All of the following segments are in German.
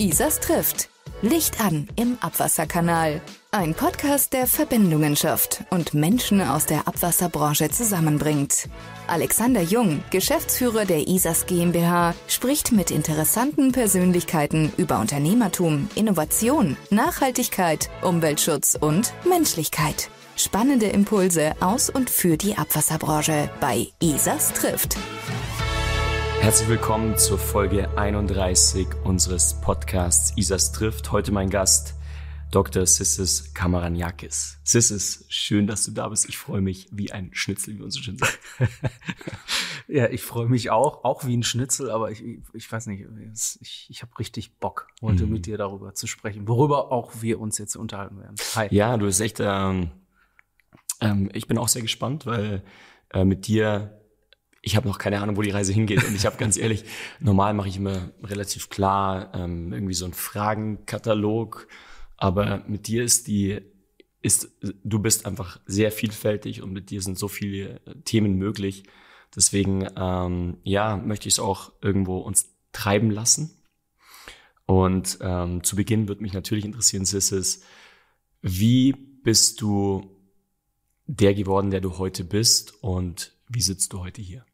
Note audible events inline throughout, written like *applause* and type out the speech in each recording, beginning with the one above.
Isas trifft. Licht an im Abwasserkanal. Ein Podcast, der Verbindungen schafft und Menschen aus der Abwasserbranche zusammenbringt. Alexander Jung, Geschäftsführer der ISAS GmbH, spricht mit interessanten Persönlichkeiten über Unternehmertum, Innovation, Nachhaltigkeit, Umweltschutz und Menschlichkeit. Spannende Impulse aus und für die Abwasserbranche bei ISAS trifft. Herzlich willkommen zur Folge 31 unseres Podcasts Isas trifft. Heute mein Gast Dr. Sissis Kamaraniakis. Sissis, schön, dass du da bist. Ich freue mich wie ein Schnitzel, wie uns so schön sagt. ja, ich freue mich auch, auch wie ein Schnitzel, aber ich, ich weiß nicht, ich, ich habe richtig Bock, heute mhm. mit dir darüber zu sprechen, worüber auch wir uns jetzt unterhalten werden. Hi. Ja, du bist echt, ähm, ähm, ich bin auch sehr gespannt, weil äh, mit dir ich habe noch keine Ahnung, wo die Reise hingeht. Und ich habe ganz *laughs* ehrlich, normal mache ich immer relativ klar ähm, irgendwie so einen Fragenkatalog. Aber mit dir ist die, ist, du bist einfach sehr vielfältig und mit dir sind so viele Themen möglich. Deswegen, ähm, ja, möchte ich es auch irgendwo uns treiben lassen. Und ähm, zu Beginn wird mich natürlich interessieren, Sissis, wie bist du der geworden, der du heute bist und wie sitzt du heute hier?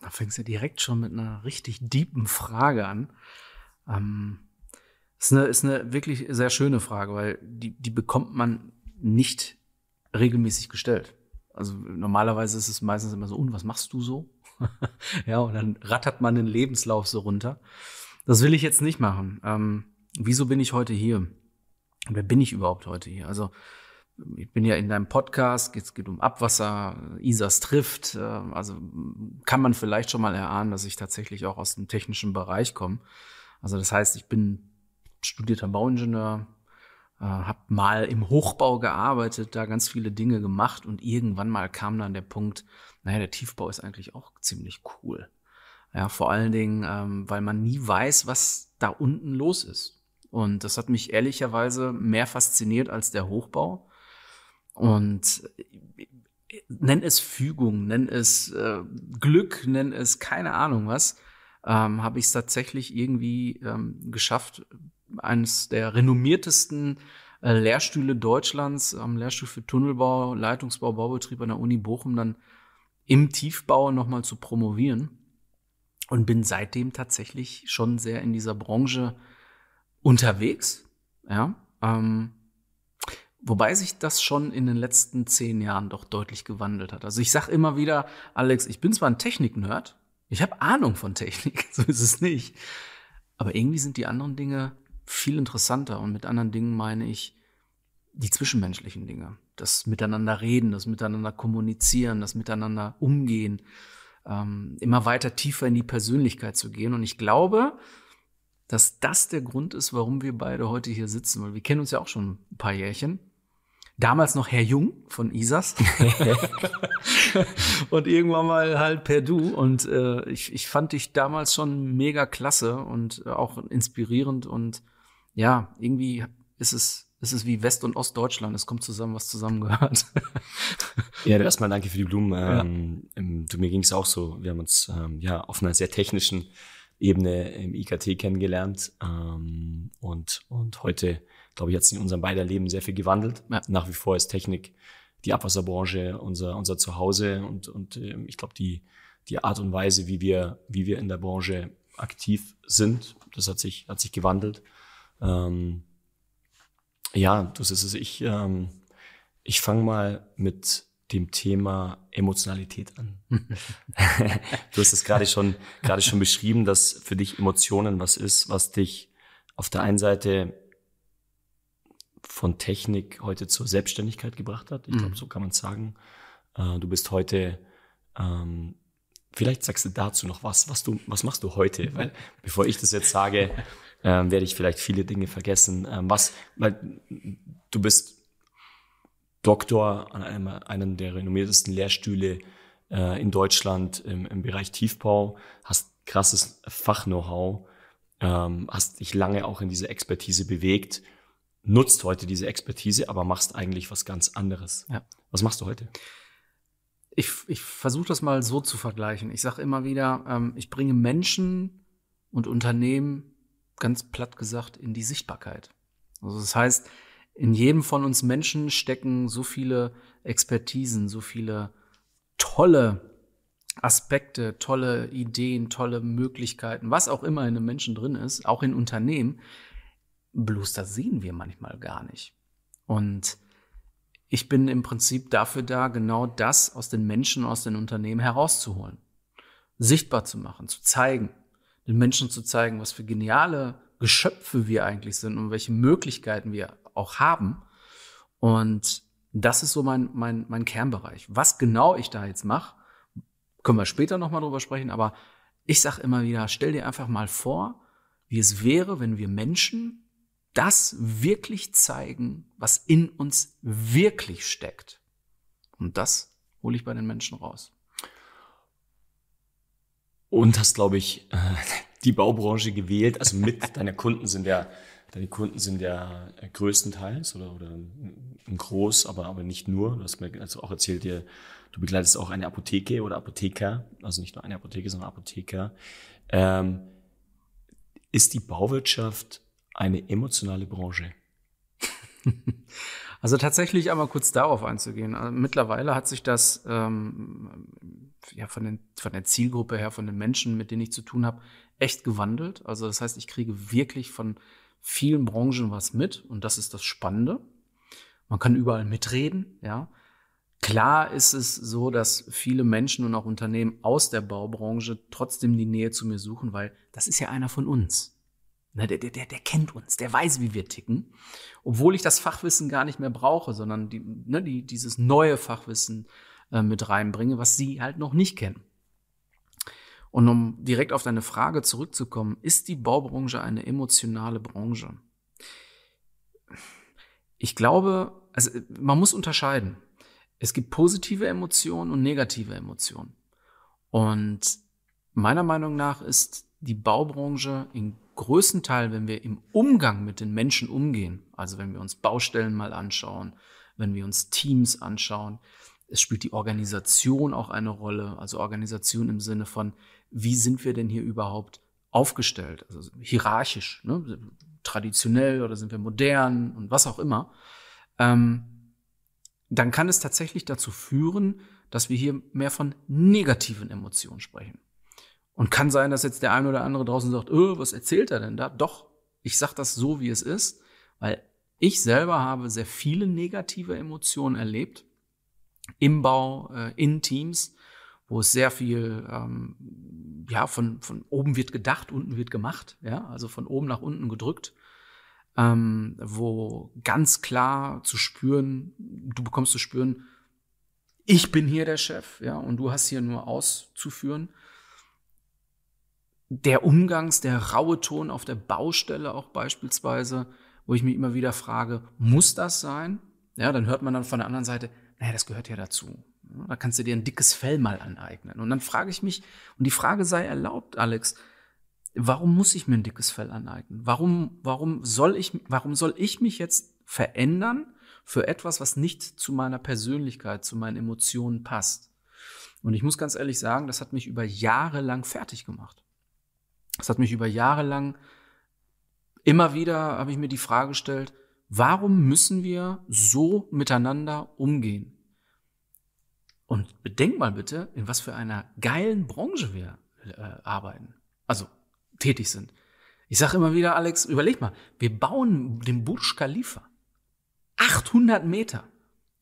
Da fängst du direkt schon mit einer richtig deepen Frage an. Ähm, ist eine, ist eine wirklich sehr schöne Frage, weil die, die bekommt man nicht regelmäßig gestellt. Also normalerweise ist es meistens immer so, und was machst du so? *laughs* ja, und dann rattert man den Lebenslauf so runter. Das will ich jetzt nicht machen. Ähm, wieso bin ich heute hier? Wer bin ich überhaupt heute hier? Also ich bin ja in deinem Podcast, es geht um Abwasser, ISAS trifft. Äh, also kann man vielleicht schon mal erahnen, dass ich tatsächlich auch aus dem technischen Bereich komme. Also das heißt, ich bin studierter Bauingenieur, äh, habe mal im Hochbau gearbeitet, da ganz viele Dinge gemacht und irgendwann mal kam dann der Punkt, naja, der Tiefbau ist eigentlich auch ziemlich cool. Ja, vor allen Dingen, ähm, weil man nie weiß, was da unten los ist. Und das hat mich ehrlicherweise mehr fasziniert als der Hochbau und nenn es Fügung, nenn es äh, Glück, nenn es keine Ahnung was, ähm, habe ich es tatsächlich irgendwie ähm, geschafft, eines der renommiertesten äh, Lehrstühle Deutschlands am Lehrstuhl für Tunnelbau, Leitungsbau, Baubetrieb an der Uni Bochum dann im Tiefbau nochmal zu promovieren und bin seitdem tatsächlich schon sehr in dieser Branche unterwegs. Ja, ähm, Wobei sich das schon in den letzten zehn Jahren doch deutlich gewandelt hat. Also ich sag immer wieder, Alex, ich bin zwar ein Technik-Nerd, ich habe Ahnung von Technik, *laughs* so ist es nicht. Aber irgendwie sind die anderen Dinge viel interessanter. Und mit anderen Dingen meine ich die zwischenmenschlichen Dinge. Das Miteinander reden, das Miteinander kommunizieren, das Miteinander umgehen, ähm, immer weiter tiefer in die Persönlichkeit zu gehen. Und ich glaube, dass das der Grund ist, warum wir beide heute hier sitzen, weil wir kennen uns ja auch schon ein paar Jährchen damals noch Herr Jung von Isas *laughs* und irgendwann mal halt per Du und äh, ich, ich fand dich damals schon mega klasse und äh, auch inspirierend und ja, irgendwie ist es ist es wie West- und Ostdeutschland. Es kommt zusammen, was zusammengehört. *laughs* ja, erstmal danke für die Blumen. Ähm, ja. du, mir ging es auch so. Wir haben uns ähm, ja auf einer sehr technischen Ebene im IKT kennengelernt ähm, und, und heute glaube ich, hat sich in unserem beider Leben sehr viel gewandelt. Ja. Nach wie vor ist Technik die Abwasserbranche unser, unser Zuhause und, und äh, ich glaube, die, die Art und Weise, wie wir, wie wir in der Branche aktiv sind, das hat sich, hat sich gewandelt. Ähm, ja, das ist es. Ich, ähm, ich fange mal mit dem Thema Emotionalität an. *laughs* du hast es gerade schon, gerade schon beschrieben, dass für dich Emotionen was ist, was dich auf der einen Seite von Technik heute zur Selbstständigkeit gebracht hat. Ich glaube, mhm. so kann man sagen. Äh, du bist heute, ähm, vielleicht sagst du dazu noch was, was du, was machst du heute? Weil bevor ich das jetzt sage, *laughs* ähm, werde ich vielleicht viele Dinge vergessen. Ähm, was, weil du bist Doktor an einem, einem der renommiertesten Lehrstühle äh, in Deutschland im, im Bereich Tiefbau, hast krasses Fach-Know-how, ähm, hast dich lange auch in diese Expertise bewegt nutzt heute diese Expertise, aber machst eigentlich was ganz anderes. Ja. Was machst du heute? Ich, ich versuche das mal so zu vergleichen. Ich sage immer wieder, ähm, ich bringe Menschen und Unternehmen ganz platt gesagt in die Sichtbarkeit. Also das heißt, in jedem von uns Menschen stecken so viele Expertisen, so viele tolle Aspekte, tolle Ideen, tolle Möglichkeiten, was auch immer in einem Menschen drin ist, auch in Unternehmen. Bloß das sehen wir manchmal gar nicht. Und ich bin im Prinzip dafür da, genau das aus den Menschen, aus den Unternehmen herauszuholen, sichtbar zu machen, zu zeigen, den Menschen zu zeigen, was für geniale Geschöpfe wir eigentlich sind und welche Möglichkeiten wir auch haben. Und das ist so mein, mein, mein Kernbereich. Was genau ich da jetzt mache, können wir später nochmal drüber sprechen, aber ich sage immer wieder, stell dir einfach mal vor, wie es wäre, wenn wir Menschen das wirklich zeigen, was in uns wirklich steckt. Und das hole ich bei den Menschen raus. Und hast, glaube ich, äh, die Baubranche gewählt. Also mit *laughs* deiner Kunden sind ja, deine Kunden sind ja größtenteils oder, oder ein groß, aber, aber nicht nur. Du hast mir also auch erzählt, dir, du begleitest auch eine Apotheke oder Apotheker, also nicht nur eine Apotheke, sondern Apotheker. Ähm, ist die Bauwirtschaft eine emotionale Branche? *laughs* Also tatsächlich einmal kurz darauf einzugehen. Also mittlerweile hat sich das ähm, ja von, den, von der Zielgruppe her, von den Menschen, mit denen ich zu tun habe, echt gewandelt. Also das heißt, ich kriege wirklich von vielen Branchen was mit und das ist das Spannende. Man kann überall mitreden, ja. Klar ist es so, dass viele Menschen und auch Unternehmen aus der Baubranche trotzdem die Nähe zu mir suchen, weil das ist ja einer von uns. Ne, der, der, der kennt uns, der weiß, wie wir ticken. Obwohl ich das Fachwissen gar nicht mehr brauche, sondern die, ne, die, dieses neue Fachwissen äh, mit reinbringe, was sie halt noch nicht kennen. Und um direkt auf deine Frage zurückzukommen, ist die Baubranche eine emotionale Branche? Ich glaube, also man muss unterscheiden. Es gibt positive Emotionen und negative Emotionen. Und meiner Meinung nach ist die Baubranche in größten Teil, wenn wir im Umgang mit den Menschen umgehen, also wenn wir uns Baustellen mal anschauen, wenn wir uns Teams anschauen, es spielt die Organisation auch eine Rolle, also Organisation im Sinne von, wie sind wir denn hier überhaupt aufgestellt, also hierarchisch, ne? traditionell oder sind wir modern und was auch immer, ähm, dann kann es tatsächlich dazu führen, dass wir hier mehr von negativen Emotionen sprechen. Und kann sein, dass jetzt der eine oder andere draußen sagt, öh, was erzählt er denn da? Doch, ich sag das so, wie es ist, weil ich selber habe sehr viele negative Emotionen erlebt im Bau, äh, in Teams, wo es sehr viel, ähm, ja, von, von oben wird gedacht, unten wird gemacht, ja, also von oben nach unten gedrückt, ähm, wo ganz klar zu spüren, du bekommst zu spüren, ich bin hier der Chef, ja, und du hast hier nur auszuführen der Umgangs, der raue Ton auf der Baustelle auch beispielsweise, wo ich mich immer wieder frage, muss das sein? Ja, dann hört man dann von der anderen Seite, naja, das gehört ja dazu. Da kannst du dir ein dickes Fell mal aneignen. Und dann frage ich mich, und die Frage sei erlaubt, Alex, warum muss ich mir ein dickes Fell aneignen? Warum, warum soll ich, warum soll ich mich jetzt verändern für etwas, was nicht zu meiner Persönlichkeit, zu meinen Emotionen passt? Und ich muss ganz ehrlich sagen, das hat mich über Jahre lang fertig gemacht. Das hat mich über Jahre lang immer wieder habe ich mir die Frage gestellt, warum müssen wir so miteinander umgehen? Und bedenk mal bitte, in was für einer geilen Branche wir äh, arbeiten, also tätig sind. Ich sage immer wieder, Alex, überleg mal, wir bauen den Burj Khalifa. 800 Meter.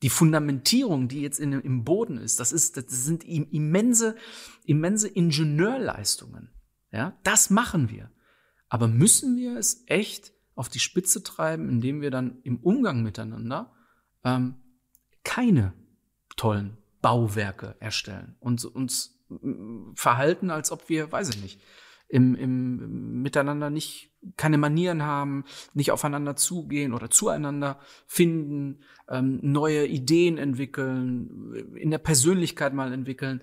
Die Fundamentierung, die jetzt in, im Boden ist, das ist, das sind immense, immense Ingenieurleistungen. Ja, das machen wir. Aber müssen wir es echt auf die Spitze treiben, indem wir dann im Umgang miteinander ähm, keine tollen Bauwerke erstellen und uns mm, verhalten, als ob wir, weiß ich nicht, im, im Miteinander nicht keine Manieren haben, nicht aufeinander zugehen oder zueinander finden, ähm, neue Ideen entwickeln, in der Persönlichkeit mal entwickeln.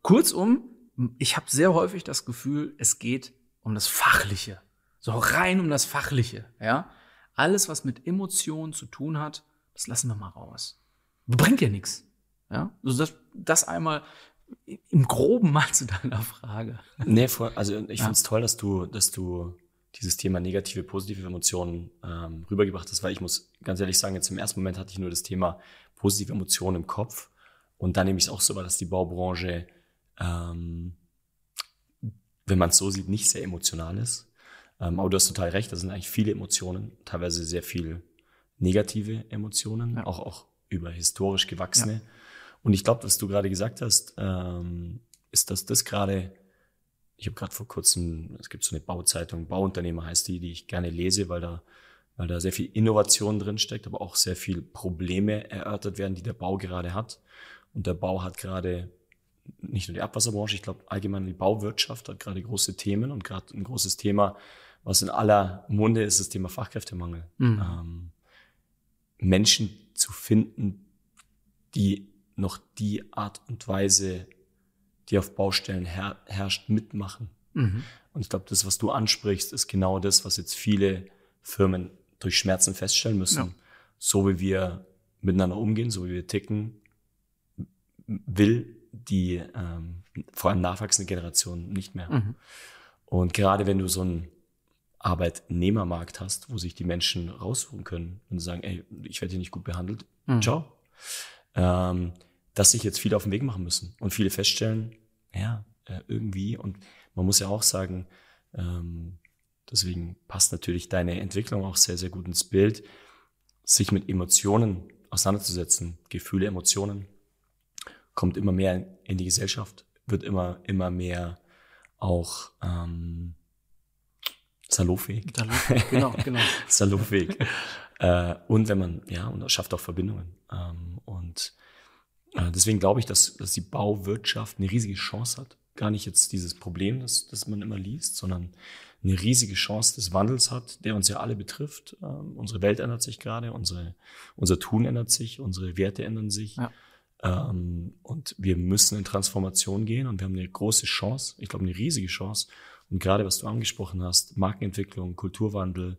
Kurzum, ich habe sehr häufig das Gefühl, es geht um das Fachliche. So rein um das Fachliche, ja. Alles, was mit Emotionen zu tun hat, das lassen wir mal raus. Bringt ja nichts. Ja, also das, das einmal im Groben mal zu deiner Frage. Nee, also ich ja. finde es toll, dass du, dass du dieses Thema negative, positive Emotionen ähm, rübergebracht hast, weil ich muss ganz ehrlich sagen, jetzt im ersten Moment hatte ich nur das Thema positive Emotionen im Kopf und dann nehme ich es auch so wahr, dass die Baubranche, ähm, wenn man es so sieht, nicht sehr emotional ist. Ähm, aber du hast total recht, da sind eigentlich viele Emotionen, teilweise sehr viel negative Emotionen, ja. auch, auch über historisch gewachsene. Ja. Und ich glaube, was du gerade gesagt hast, ähm, ist, dass das gerade ich habe gerade vor kurzem, es gibt so eine Bauzeitung, Bauunternehmer heißt die, die ich gerne lese, weil da, weil da sehr viel Innovation drin steckt, aber auch sehr viel Probleme erörtert werden, die der Bau gerade hat. Und der Bau hat gerade nicht nur die Abwasserbranche, ich glaube allgemein die Bauwirtschaft hat gerade große Themen und gerade ein großes Thema, was in aller Munde ist, das Thema Fachkräftemangel. Mhm. Ähm, Menschen zu finden, die noch die Art und Weise die auf Baustellen her herrscht, mitmachen. Mhm. Und ich glaube, das, was du ansprichst, ist genau das, was jetzt viele Firmen durch Schmerzen feststellen müssen. Ja. So wie wir miteinander umgehen, so wie wir ticken, will die ähm, vor allem nachwachsende Generation nicht mehr. Mhm. Und gerade wenn du so einen Arbeitnehmermarkt hast, wo sich die Menschen raussuchen können und sagen, ey, ich werde hier nicht gut behandelt, mhm. ciao, ähm, dass sich jetzt viele auf den Weg machen müssen und viele feststellen, ja, äh, irgendwie. Und man muss ja auch sagen, ähm, deswegen passt natürlich deine Entwicklung auch sehr, sehr gut ins Bild, sich mit Emotionen auseinanderzusetzen, Gefühle, Emotionen, kommt immer mehr in die Gesellschaft, wird immer, immer mehr auch ähm, salonfähig. Salonfähig, genau, genau. *laughs* salonfähig. äh, und wenn man, ja, und das schafft auch Verbindungen. Ähm, und äh, deswegen glaube ich, dass, dass die Bauwirtschaft eine riesige Chance hat. Gar nicht jetzt dieses Problem, das, das man immer liest, sondern eine riesige Chance des Wandels hat, der uns ja alle betrifft. Ähm, unsere Welt ändert sich gerade, unsere, unser Tun ändert sich, unsere Werte ändern sich. Ja. Ähm, und wir müssen in Transformation gehen und wir haben eine große Chance, ich glaube eine riesige Chance. Und gerade was du angesprochen hast, Markenentwicklung, Kulturwandel,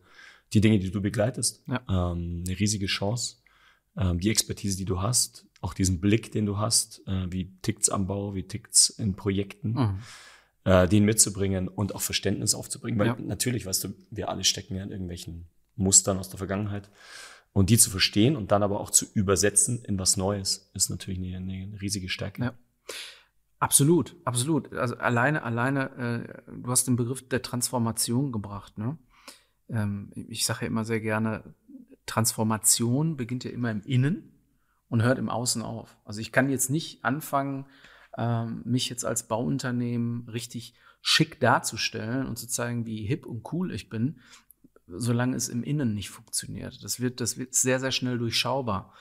die Dinge, die du begleitest, ja. ähm, eine riesige Chance. Ähm, die Expertise, die du hast, auch diesen Blick, den du hast, äh, wie tickt's am Bau, wie tickt's in Projekten, mhm. äh, den mitzubringen und auch Verständnis aufzubringen. Weil ja. natürlich, weißt du, wir alle stecken ja in irgendwelchen Mustern aus der Vergangenheit. Und die zu verstehen und dann aber auch zu übersetzen in was Neues, ist natürlich eine, eine riesige Stärke. Ja. Absolut, absolut. Also alleine, alleine, äh, du hast den Begriff der Transformation gebracht. Ne? Ähm, ich sage ja immer sehr gerne, Transformation beginnt ja immer im Innen und hört im Außen auf. Also ich kann jetzt nicht anfangen, ähm, mich jetzt als Bauunternehmen richtig schick darzustellen und zu zeigen, wie hip und cool ich bin, solange es im Innen nicht funktioniert. Das wird, das wird sehr, sehr schnell durchschaubar.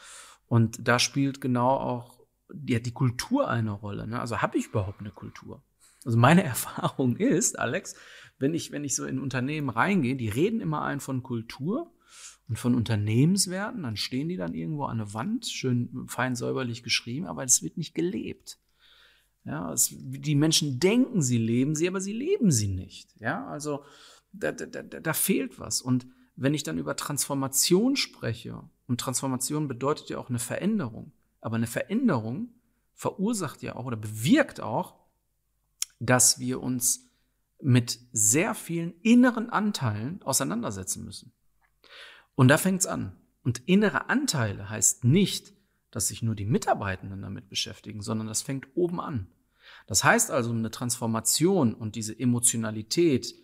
Und da spielt genau auch ja, die Kultur eine Rolle. Ne? Also habe ich überhaupt eine Kultur? Also meine *laughs* Erfahrung ist, Alex, wenn ich, wenn ich so in Unternehmen reingehe, die reden immer ein von Kultur, und von Unternehmenswerten, dann stehen die dann irgendwo an der Wand, schön fein säuberlich geschrieben, aber es wird nicht gelebt. Ja, es, die Menschen denken, sie leben sie, aber sie leben sie nicht. Ja, also da, da, da, fehlt was. Und wenn ich dann über Transformation spreche, und Transformation bedeutet ja auch eine Veränderung, aber eine Veränderung verursacht ja auch oder bewirkt auch, dass wir uns mit sehr vielen inneren Anteilen auseinandersetzen müssen. Und da fängt's an. Und innere Anteile heißt nicht, dass sich nur die Mitarbeitenden damit beschäftigen, sondern das fängt oben an. Das heißt also, eine Transformation und diese Emotionalität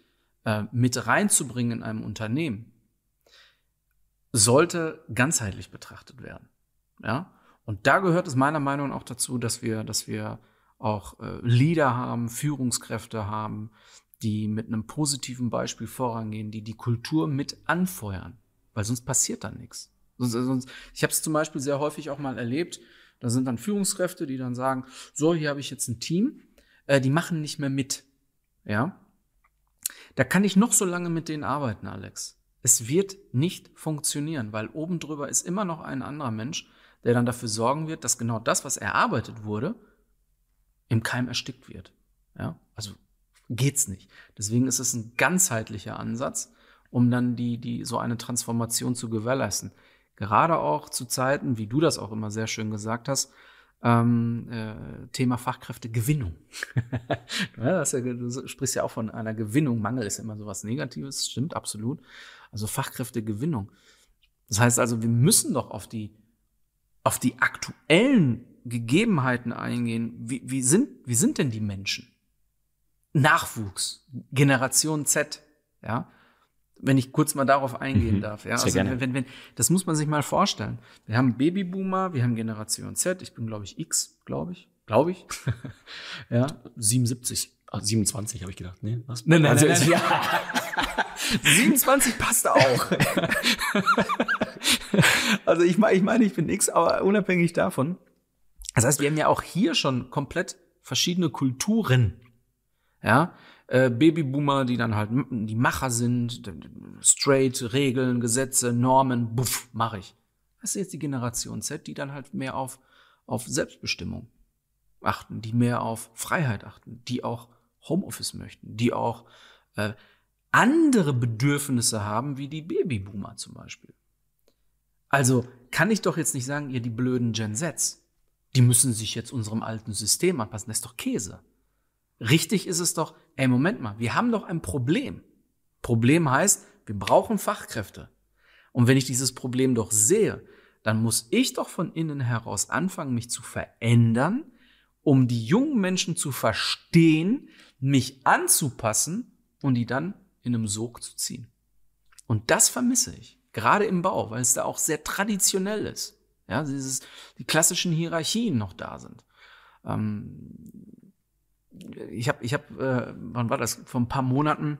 äh, mit reinzubringen in einem Unternehmen, sollte ganzheitlich betrachtet werden. Ja? Und da gehört es meiner Meinung nach auch dazu, dass wir, dass wir auch äh, Leader haben, Führungskräfte haben, die mit einem positiven Beispiel vorangehen, die die Kultur mit anfeuern weil sonst passiert dann nichts. Sonst, sonst, ich habe es zum Beispiel sehr häufig auch mal erlebt, da sind dann Führungskräfte, die dann sagen, so, hier habe ich jetzt ein Team, äh, die machen nicht mehr mit. Ja, da kann ich noch so lange mit denen arbeiten, Alex. Es wird nicht funktionieren, weil oben drüber ist immer noch ein anderer Mensch, der dann dafür sorgen wird, dass genau das, was erarbeitet wurde, im Keim erstickt wird. Ja, also geht's nicht. Deswegen ist es ein ganzheitlicher Ansatz um dann die, die, so eine Transformation zu gewährleisten. Gerade auch zu Zeiten, wie du das auch immer sehr schön gesagt hast, Ähm, äh, Thema Fachkräftegewinnung. *laughs* ja, ja, du sprichst ja auch von einer Gewinnung. Mangel ist immer so was Negatives, stimmt absolut. Also Fachkräftegewinnung. Das heißt also, wir müssen doch auf die, auf die aktuellen Gegebenheiten eingehen. Wie, wie, sind, wie sind denn die Menschen? Nachwuchs, Generation Z, ja. Wenn ich kurz mal darauf eingehen mhm, darf, ja. Also, wenn, wenn, wenn, das muss man sich mal vorstellen. Wir haben Babyboomer, wir haben Generation Z, ich bin, glaube ich, X, glaube ich. Glaube ich. *laughs* ja. 77. Ah, 27 habe ich gedacht. Nee, was? Nein, nein, also, nein, nein. *laughs* Ja. 27 passt auch. *laughs* also ich meine, ich meine, ich bin X, aber unabhängig davon. Das heißt, wir haben ja auch hier schon komplett verschiedene Kulturen. Ja, äh, Babyboomer, die dann halt die Macher sind, straight, Regeln, Gesetze, Normen, buff, mache ich. Das ist jetzt die Generation Z, die dann halt mehr auf, auf Selbstbestimmung achten, die mehr auf Freiheit achten, die auch Homeoffice möchten, die auch äh, andere Bedürfnisse haben, wie die Babyboomer zum Beispiel. Also kann ich doch jetzt nicht sagen, ihr die blöden Gen Zs, die müssen sich jetzt unserem alten System anpassen. Das ist doch Käse. Richtig ist es doch, ey, Moment mal, wir haben doch ein Problem. Problem heißt, wir brauchen Fachkräfte. Und wenn ich dieses Problem doch sehe, dann muss ich doch von innen heraus anfangen, mich zu verändern, um die jungen Menschen zu verstehen, mich anzupassen und die dann in einem Sog zu ziehen. Und das vermisse ich, gerade im Bau, weil es da auch sehr traditionell ist. Ja, dieses, die klassischen Hierarchien noch da sind. Ähm, ich habe, ich hab, äh, wann war das? Vor ein paar Monaten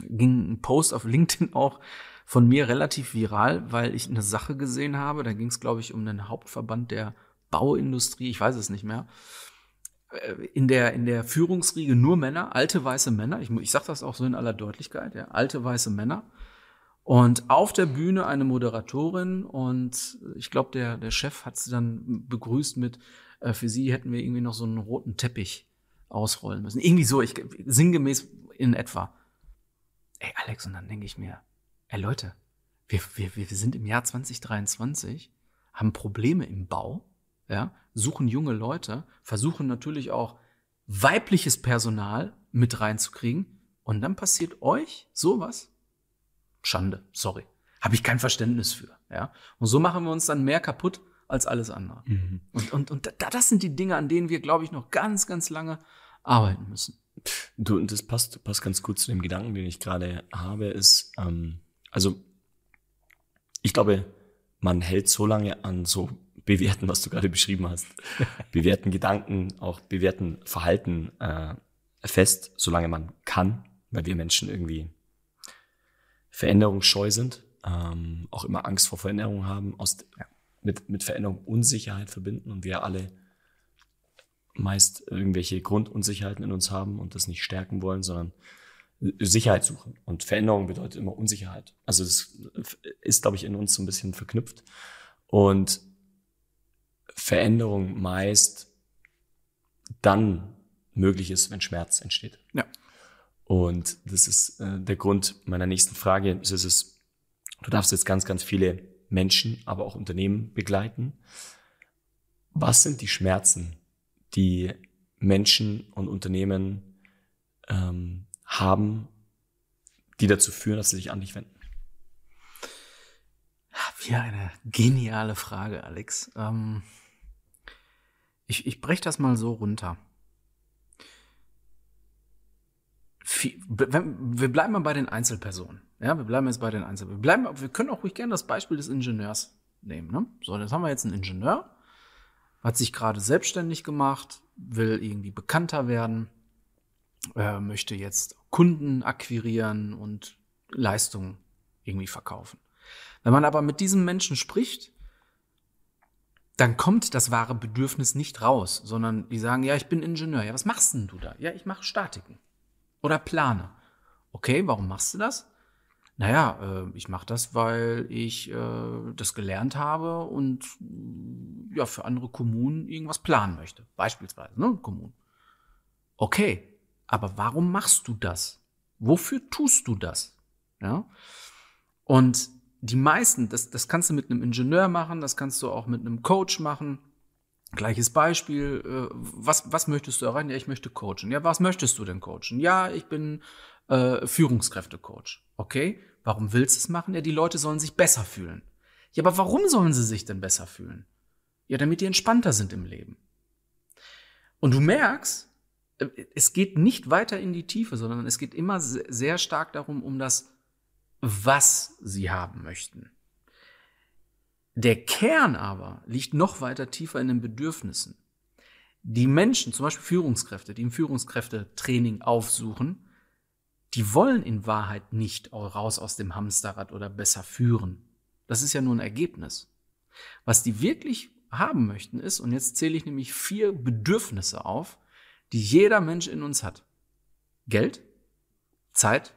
ging ein Post auf LinkedIn auch von mir relativ viral, weil ich eine Sache gesehen habe. Da ging es, glaube ich, um den Hauptverband der Bauindustrie, ich weiß es nicht mehr. Äh, in der, in der Führungsriege nur Männer, alte weiße Männer. Ich, ich sage das auch so in aller Deutlichkeit, ja, alte weiße Männer. Und auf der Bühne eine Moderatorin und ich glaube, der, der Chef hat sie dann begrüßt mit, äh, für sie hätten wir irgendwie noch so einen roten Teppich ausrollen müssen. Irgendwie so, ich, sinngemäß in etwa. Ey, Alex, und dann denke ich mir, ey Leute, wir, wir, wir sind im Jahr 2023, haben Probleme im Bau, ja, suchen junge Leute, versuchen natürlich auch weibliches Personal mit reinzukriegen und dann passiert euch sowas? Schande, sorry. Habe ich kein Verständnis für, ja. Und so machen wir uns dann mehr kaputt als alles andere. Mhm. Und, und, und das sind die Dinge, an denen wir, glaube ich, noch ganz, ganz lange arbeiten müssen. Du, und das passt, passt ganz gut zu dem Gedanken, den ich gerade habe, ist, ähm, also ich glaube, man hält so lange an so bewerten, was du gerade beschrieben hast, *laughs* bewerten Gedanken, auch bewerten Verhalten äh, fest, solange man kann, weil wir Menschen irgendwie veränderungsscheu sind, ähm, auch immer Angst vor Veränderung haben, aus, ja, mit, mit Veränderung Unsicherheit verbinden und wir alle meist irgendwelche Grundunsicherheiten in uns haben und das nicht stärken wollen, sondern Sicherheit suchen. Und Veränderung bedeutet immer Unsicherheit. Also das ist, glaube ich, in uns so ein bisschen verknüpft. Und Veränderung meist dann möglich ist, wenn Schmerz entsteht. Ja. Und das ist äh, der Grund meiner nächsten Frage. Das ist es, du darfst jetzt ganz, ganz viele Menschen, aber auch Unternehmen begleiten. Was sind die Schmerzen, die Menschen und Unternehmen ähm, haben, die dazu führen, dass sie sich an dich wenden? Wieder eine geniale Frage, Alex. Ähm ich, ich breche das mal so runter. Wir bleiben mal bei den Einzelpersonen. Ja, wir bleiben jetzt bei den Einzelpersonen. Wir, bleiben, wir können auch ruhig gerne das Beispiel des Ingenieurs nehmen. Ne? So, jetzt haben wir jetzt einen Ingenieur, hat sich gerade selbstständig gemacht, will irgendwie bekannter werden, äh, möchte jetzt Kunden akquirieren und Leistungen irgendwie verkaufen. Wenn man aber mit diesem Menschen spricht, dann kommt das wahre Bedürfnis nicht raus, sondern die sagen, ja, ich bin Ingenieur. Ja, was machst denn du da? Ja, ich mache Statiken oder plane. Okay, warum machst du das? Naja, äh, ich mache das, weil ich äh, das gelernt habe und ja, für andere Kommunen irgendwas planen möchte. Beispielsweise, ne, Kommunen. Okay, aber warum machst du das? Wofür tust du das? Ja? Und die meisten, das, das kannst du mit einem Ingenieur machen, das kannst du auch mit einem Coach machen, Gleiches Beispiel, äh, was, was möchtest du erreichen? Ja, ich möchte coachen. Ja, was möchtest du denn coachen? Ja, ich bin äh, Führungskräftecoach. Okay, warum willst du es machen? Ja, die Leute sollen sich besser fühlen. Ja, aber warum sollen sie sich denn besser fühlen? Ja, damit die entspannter sind im Leben. Und du merkst, äh, es geht nicht weiter in die Tiefe, sondern es geht immer sehr stark darum, um das, was sie haben möchten. Der Kern aber liegt noch weiter tiefer in den Bedürfnissen. Die Menschen, zum Beispiel Führungskräfte, die im Führungskräftetraining aufsuchen, die wollen in Wahrheit nicht raus aus dem Hamsterrad oder besser führen. Das ist ja nur ein Ergebnis. Was die wirklich haben möchten ist, und jetzt zähle ich nämlich vier Bedürfnisse auf, die jeder Mensch in uns hat. Geld, Zeit,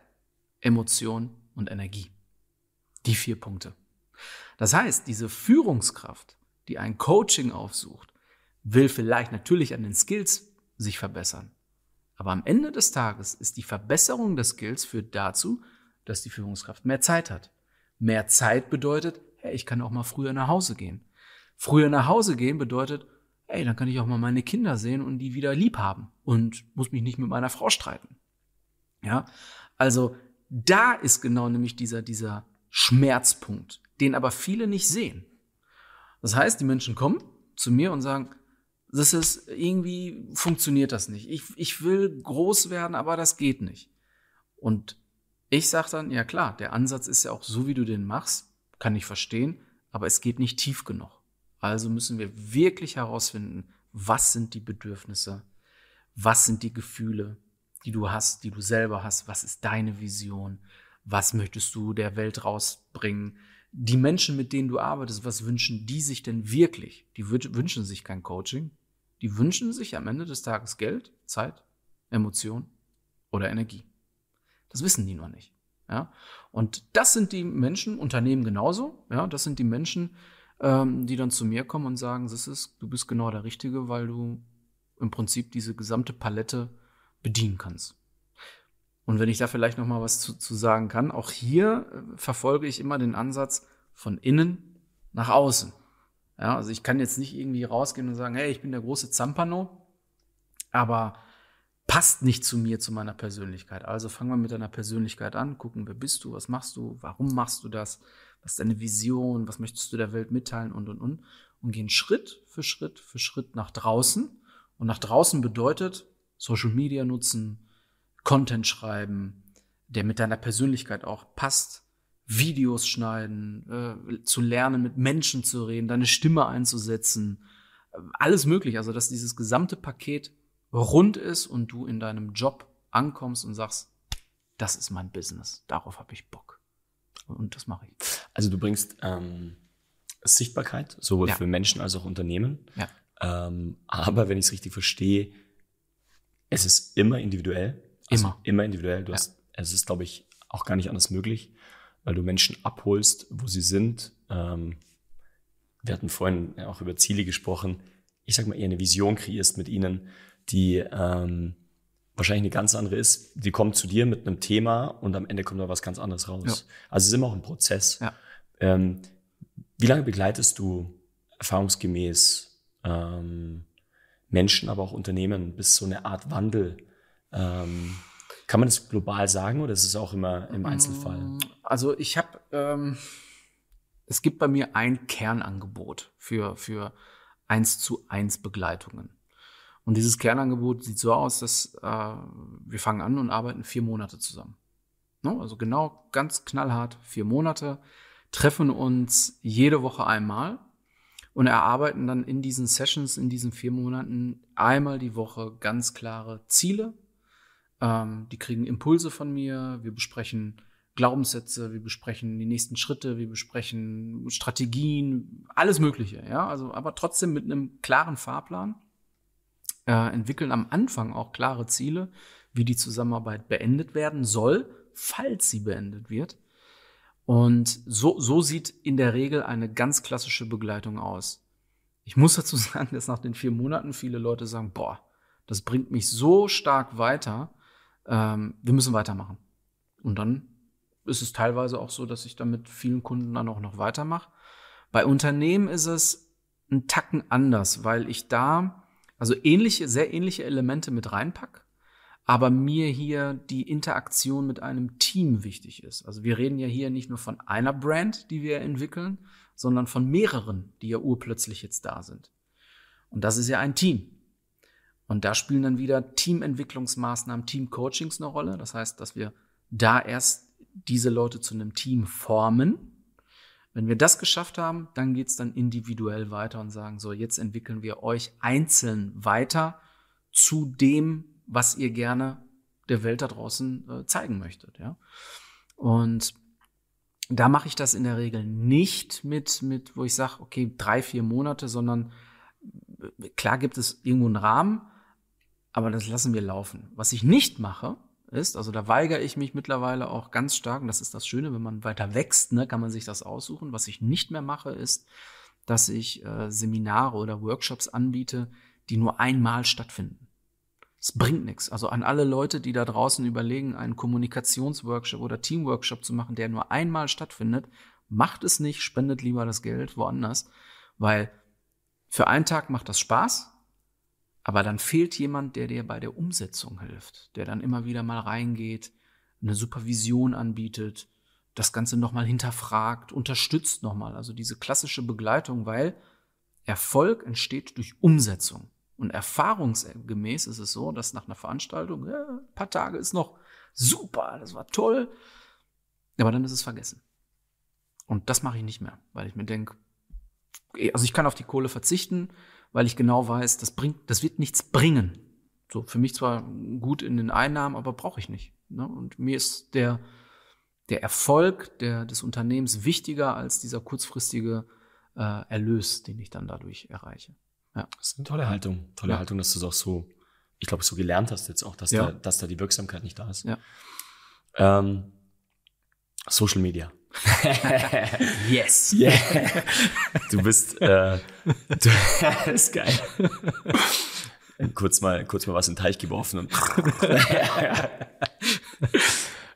Emotion und Energie. Die vier Punkte. Das heißt, diese Führungskraft, die ein Coaching aufsucht, will vielleicht natürlich an den Skills sich verbessern. Aber am Ende des Tages ist die Verbesserung des Skills führt dazu, dass die Führungskraft mehr Zeit hat. Mehr Zeit bedeutet, hey, ich kann auch mal früher nach Hause gehen. Früher nach Hause gehen bedeutet, hey, dann kann ich auch mal meine Kinder sehen und die wieder lieb haben und muss mich nicht mit meiner Frau streiten. Ja, also da ist genau nämlich dieser, dieser Schmerzpunkt, den aber viele nicht sehen. Das heißt, die Menschen kommen zu mir und sagen, das ist irgendwie funktioniert das nicht. Ich, ich will groß werden, aber das geht nicht. Und ich sage dann, ja klar, der Ansatz ist ja auch so, wie du den machst, kann ich verstehen, aber es geht nicht tief genug. Also müssen wir wirklich herausfinden, was sind die Bedürfnisse, was sind die Gefühle, die du hast, die du selber hast, was ist deine Vision, was möchtest du der Welt rausbringen. Die Menschen, mit denen du arbeitest, was wünschen die sich denn wirklich? Die wünschen sich kein Coaching, die wünschen sich am Ende des Tages Geld, Zeit, Emotion oder Energie. Das wissen die noch nicht. Ja? Und das sind die Menschen, Unternehmen genauso, ja, das sind die Menschen, ähm, die dann zu mir kommen und sagen, das ist, du bist genau der Richtige, weil du im Prinzip diese gesamte Palette bedienen kannst. Und wenn ich da vielleicht noch mal was zu, zu sagen kann, auch hier äh, verfolge ich immer den Ansatz von innen nach außen. Ja, also ich kann jetzt nicht irgendwie rausgehen und sagen, hey, ich bin der große Zampano, aber passt nicht zu mir, zu meiner Persönlichkeit. Also fangen wir mit deiner Persönlichkeit an, gucken, wer bist du, was machst du, warum machst du das, was ist deine Vision, was möchtest du der Welt mitteilen und, und, und. Und gehen Schritt für Schritt für Schritt nach draußen. Und nach draußen bedeutet Social Media nutzen, Content schreiben, der mit deiner Persönlichkeit auch passt, Videos schneiden, äh, zu lernen, mit Menschen zu reden, deine Stimme einzusetzen, äh, alles möglich. Also, dass dieses gesamte Paket rund ist und du in deinem Job ankommst und sagst, das ist mein Business, darauf habe ich Bock. Und das mache ich. Also du bringst ähm, Sichtbarkeit, sowohl ja. für Menschen als auch Unternehmen. Ja. Ähm, aber wenn ich es richtig verstehe, es ist immer individuell. Also immer. Immer individuell. Du ja. hast, es ist, glaube ich, auch gar nicht anders möglich weil du Menschen abholst, wo sie sind. Ähm, wir hatten vorhin auch über Ziele gesprochen. Ich sag mal, eher eine Vision kreierst mit ihnen, die ähm, wahrscheinlich eine ganz andere ist. Die kommt zu dir mit einem Thema und am Ende kommt da was ganz anderes raus. Ja. Also es ist immer auch ein Prozess. Ja. Ähm, wie lange begleitest du erfahrungsgemäß ähm, Menschen, aber auch Unternehmen, bis so eine Art Wandel ähm, kann man das global sagen oder ist es auch immer im Einzelfall? Mm, also ich habe, ähm, es gibt bei mir ein Kernangebot für, für eins zu eins Begleitungen. Und dieses Kernangebot sieht so aus, dass äh, wir fangen an und arbeiten vier Monate zusammen. No? Also genau, ganz knallhart, vier Monate, treffen uns jede Woche einmal und erarbeiten dann in diesen Sessions, in diesen vier Monaten einmal die Woche ganz klare Ziele, ähm, die kriegen Impulse von mir. Wir besprechen Glaubenssätze, wir besprechen die nächsten Schritte, wir besprechen Strategien, alles Mögliche. Ja, also aber trotzdem mit einem klaren Fahrplan. Äh, entwickeln am Anfang auch klare Ziele, wie die Zusammenarbeit beendet werden soll, falls sie beendet wird. Und so, so sieht in der Regel eine ganz klassische Begleitung aus. Ich muss dazu *laughs* sagen, dass nach den vier Monaten viele Leute sagen, boah, das bringt mich so stark weiter, ähm, wir müssen weitermachen. Und dann ist es teilweise auch so, dass ich dann mit vielen Kunden dann auch noch weitermache. Bei Unternehmen ist es einen Tacken anders, weil ich da also ähnliche, sehr ähnliche Elemente mit reinpack, aber mir hier die Interaktion mit einem Team wichtig ist. Also wir reden ja hier nicht nur von einer Brand, die wir entwickeln, sondern von mehreren, die ja urplötzlich jetzt da sind. Und das ist ja ein Team. Und da spielen dann wieder Teamentwicklungsmaßnahmen, Teamcoachings eine Rolle. Das heißt, dass wir da erst diese Leute zu einem Team formen. Wenn wir das geschafft haben, dann geht's dann individuell weiter und sagen, so, jetzt entwickeln wir euch einzeln weiter zu dem, was ihr gerne der Welt da draußen äh, zeigen möchtet. Ja? Und da mache ich das in der Regel nicht mit, mit wo ich sage, okay, drei, vier Monate, sondern äh, klar gibt es irgendwo einen Rahmen, aber das lassen wir laufen. Was ich nicht mache, ist, also da weigere ich mich mittlerweile auch ganz stark, und das ist das Schöne, wenn man weiter wächst, ne, kann man sich das aussuchen. Was ich nicht mehr mache, ist, dass ich äh, Seminare oder Workshops anbiete, die nur einmal stattfinden. Es bringt nichts. Also an alle Leute, die da draußen überlegen, einen Kommunikationsworkshop oder Teamworkshop zu machen, der nur einmal stattfindet, macht es nicht, spendet lieber das Geld woanders, weil für einen Tag macht das Spaß, aber dann fehlt jemand, der dir bei der Umsetzung hilft, der dann immer wieder mal reingeht, eine Supervision anbietet, das Ganze nochmal hinterfragt, unterstützt nochmal. Also diese klassische Begleitung, weil Erfolg entsteht durch Umsetzung. Und erfahrungsgemäß ist es so, dass nach einer Veranstaltung, ja, ein paar Tage ist noch super, das war toll, aber dann ist es vergessen. Und das mache ich nicht mehr, weil ich mir denke, also ich kann auf die Kohle verzichten, weil ich genau weiß, das bringt, das wird nichts bringen. So, für mich zwar gut in den Einnahmen, aber brauche ich nicht. Ne? Und mir ist der, der Erfolg der, des Unternehmens wichtiger als dieser kurzfristige äh, Erlös, den ich dann dadurch erreiche. Ja. Das ist eine tolle Haltung. Tolle ja. Haltung, dass du es auch so, ich glaube, so gelernt hast jetzt auch, dass, ja. da, dass da die Wirksamkeit nicht da ist. Ja. Ähm, Social Media. *laughs* yes. Yeah. Du bist, äh, du, das *laughs* ist geil. kurz mal, kurz mal was in den Teich geworfen und *laughs*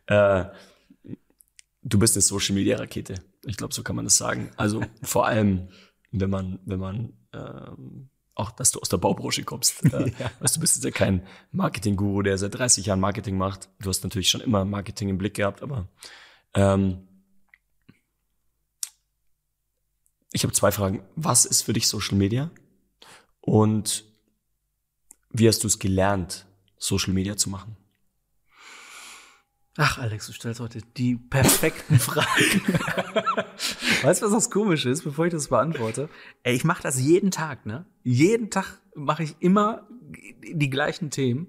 äh, du bist eine Social Media Rakete. Ich glaube, so kann man das sagen. Also vor allem, wenn man, wenn man ähm, auch, dass du aus der Baubranche kommst. Äh, ja. Weißt, du bist jetzt ja kein Marketing-Guru, der seit 30 Jahren Marketing macht. Du hast natürlich schon immer Marketing im Blick gehabt, aber ähm, ich habe zwei Fragen. Was ist für dich Social Media? Und wie hast du es gelernt, Social Media zu machen? Ach, Alex, du stellst heute die perfekten *laughs* Fragen. weißt du, was das Komische ist, bevor ich das beantworte? Ey, ich mache das jeden Tag, ne? Jeden Tag mache ich immer die gleichen Themen.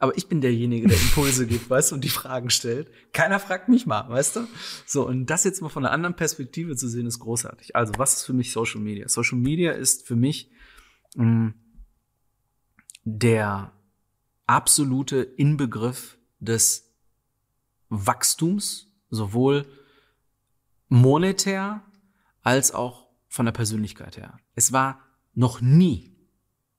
Aber ich bin derjenige, der Impulse gibt, weißt du, und die Fragen stellt. Keiner fragt mich mal, weißt du? So, und das jetzt mal von einer anderen Perspektive zu sehen, ist großartig. Also, was ist für mich Social Media? Social Media ist für mich mh, mm, der absolute Inbegriff des Wachstums, sowohl monetär als auch von der Persönlichkeit her. Es war noch nie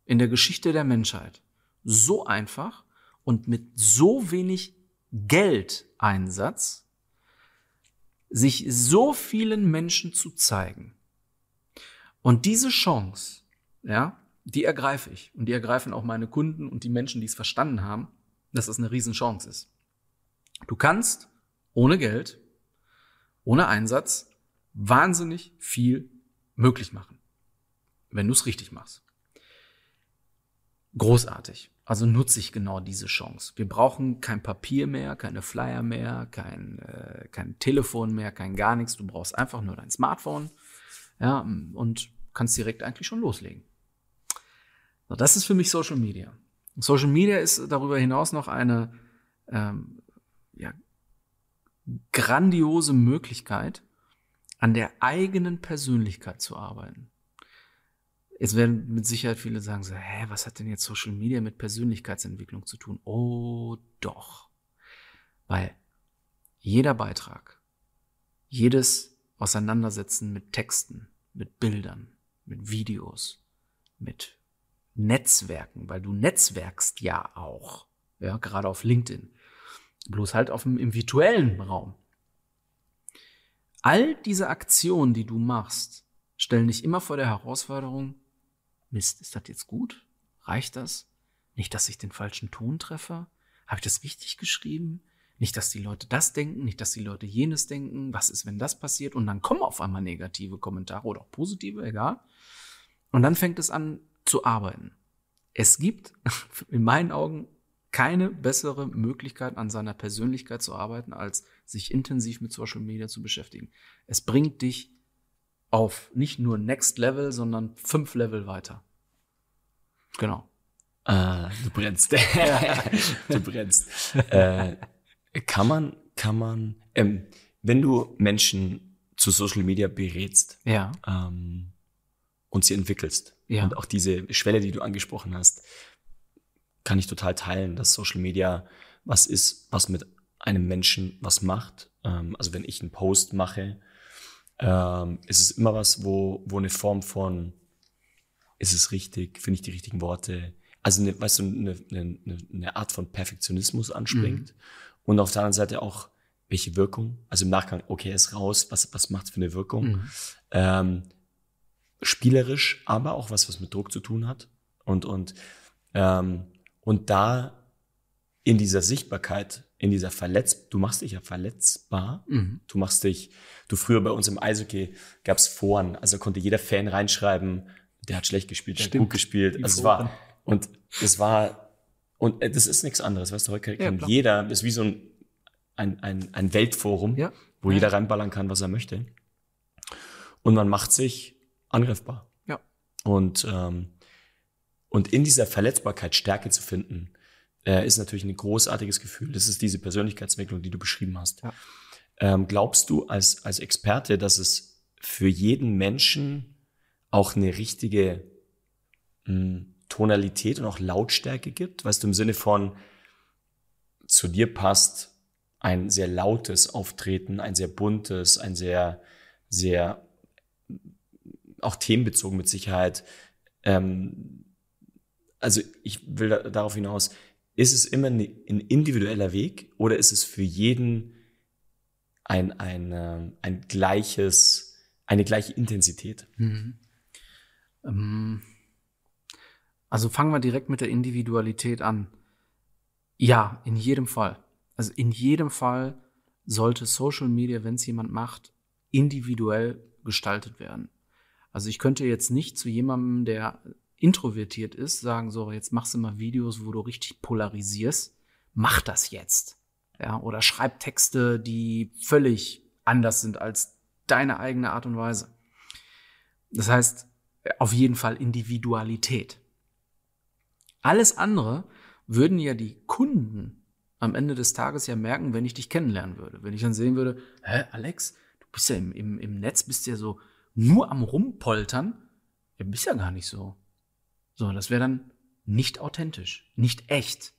in der Geschichte der Menschheit so einfach, und mit so wenig Geldeinsatz sich so vielen Menschen zu zeigen. Und diese Chance, ja, die ergreife ich und die ergreifen auch meine Kunden und die Menschen, die es verstanden haben, dass das eine Riesenchance ist. Du kannst ohne Geld, ohne Einsatz wahnsinnig viel möglich machen, wenn du es richtig machst. Großartig. Also nutze ich genau diese Chance. Wir brauchen kein Papier mehr, keine Flyer mehr, kein, äh, kein Telefon mehr, kein gar nichts. Du brauchst einfach nur dein Smartphone ja, und kannst direkt eigentlich schon loslegen. So, das ist für mich Social Media. Social Media ist darüber hinaus noch eine ähm, ja, grandiose Möglichkeit, an der eigenen Persönlichkeit zu arbeiten. Jetzt werden mit Sicherheit viele sagen so, hä, was hat denn jetzt Social Media mit Persönlichkeitsentwicklung zu tun? Oh, doch. Weil jeder Beitrag, jedes Auseinandersetzen mit Texten, mit Bildern, mit Videos, mit Netzwerken, weil du netzwerkst ja auch, ja, gerade auf LinkedIn, bloß halt auf dem, im virtuellen Raum. All diese Aktionen, die du machst, stellen dich immer vor der Herausforderung, Mist, ist das jetzt gut? Reicht das? Nicht, dass ich den falschen Ton treffe? Habe ich das richtig geschrieben? Nicht, dass die Leute das denken, nicht, dass die Leute jenes denken. Was ist, wenn das passiert? Und dann kommen auf einmal negative Kommentare oder auch positive, egal. Und dann fängt es an zu arbeiten. Es gibt *laughs* in meinen Augen keine bessere Möglichkeit, an seiner Persönlichkeit zu arbeiten, als sich intensiv mit Social Media zu beschäftigen. Es bringt dich auf nicht nur Next Level, sondern fünf Level weiter. Genau. Äh, du brennst. *laughs* du brennst. Äh, kann man, kann man, ähm, wenn du Menschen zu Social Media berätst Ja. ähm, und sie entwickelst Ja. und auch diese Schwelle, die du angesprochen hast, kann ich total teilen, dass Social Media was ist, was mit einem Menschen was macht. Ähm, also wenn ich einen Post mache, ähm, ist es immer was, wo, wo eine Form von, ist es richtig, finde ich die richtigen Worte, also eine, weißt du, eine, eine, eine Art von Perfektionismus anspringt und auf der anderen Seite auch, welche Wirkung, also im Nachgang, okay, er ist raus, was, was macht's für eine Wirkung? Ähm, spielerisch, aber auch was, was mit Druck zu tun hat. Und, und, ähm, und da in dieser Sichtbarkeit, in dieser Verletz, du machst dich ja verletzbar. Mhm. Du machst dich, du früher bei uns im Eishockey gab's Foren, also konnte jeder Fan reinschreiben, der hat schlecht gespielt, der hat Stimmt, gut gespielt. Also es war, und es war, und äh, das ist nichts anderes, weißt du, heute kann klar. jeder, das ist wie so ein, ein, ein, ein Weltforum, Ja. wo Ja. jeder reinballern kann, was er möchte. Und man macht sich angreifbar. Ja. Und, ähm, und in dieser Verletzbarkeit Stärke zu finden, äh, ist natürlich ein großartiges Gefühl. Das ist diese Persönlichkeitsentwicklung, die du beschrieben hast. Ja. Ähm, glaubst du als, als Experte, dass es für jeden Menschen auch eine richtige mh, Tonalität und auch Lautstärke gibt? Weißt du, im Sinne von, zu dir passt ein sehr lautes Auftreten, ein sehr buntes, ein sehr, sehr auch themenbezogen mit Sicherheit. Ähm, also ich will da, darauf hinaus, ist es immer ne- ein individueller Weg oder ist es für jeden ein, ein, ähm, ein gleiches, eine gleiche Intensität? Mhm. Ähm, also fangen wir direkt mit der Individualität an. Ja, in jedem Fall. Also in jedem Fall sollte Social Media, wenn es jemand macht, individuell gestaltet werden. Also ich könnte jetzt nicht zu jemandem, der introvertiert ist, sagen, so, jetzt machst du mal Videos, wo du richtig polarisierst. Mach das jetzt. Ja, oder schreib Texte, die völlig anders sind als deine eigene Art und Weise. Das heißt, auf jeden Fall Individualität. Alles andere würden ja die Kunden am Ende des Tages ja merken, wenn ich dich kennenlernen würde. Wenn ich dann sehen würde, hä, Alex, du bist ja im, im, im Netz, bist ja so nur am Rumpoltern. Ja, bist ja gar nicht so. So, das wäre dann nicht authentisch, nicht echt.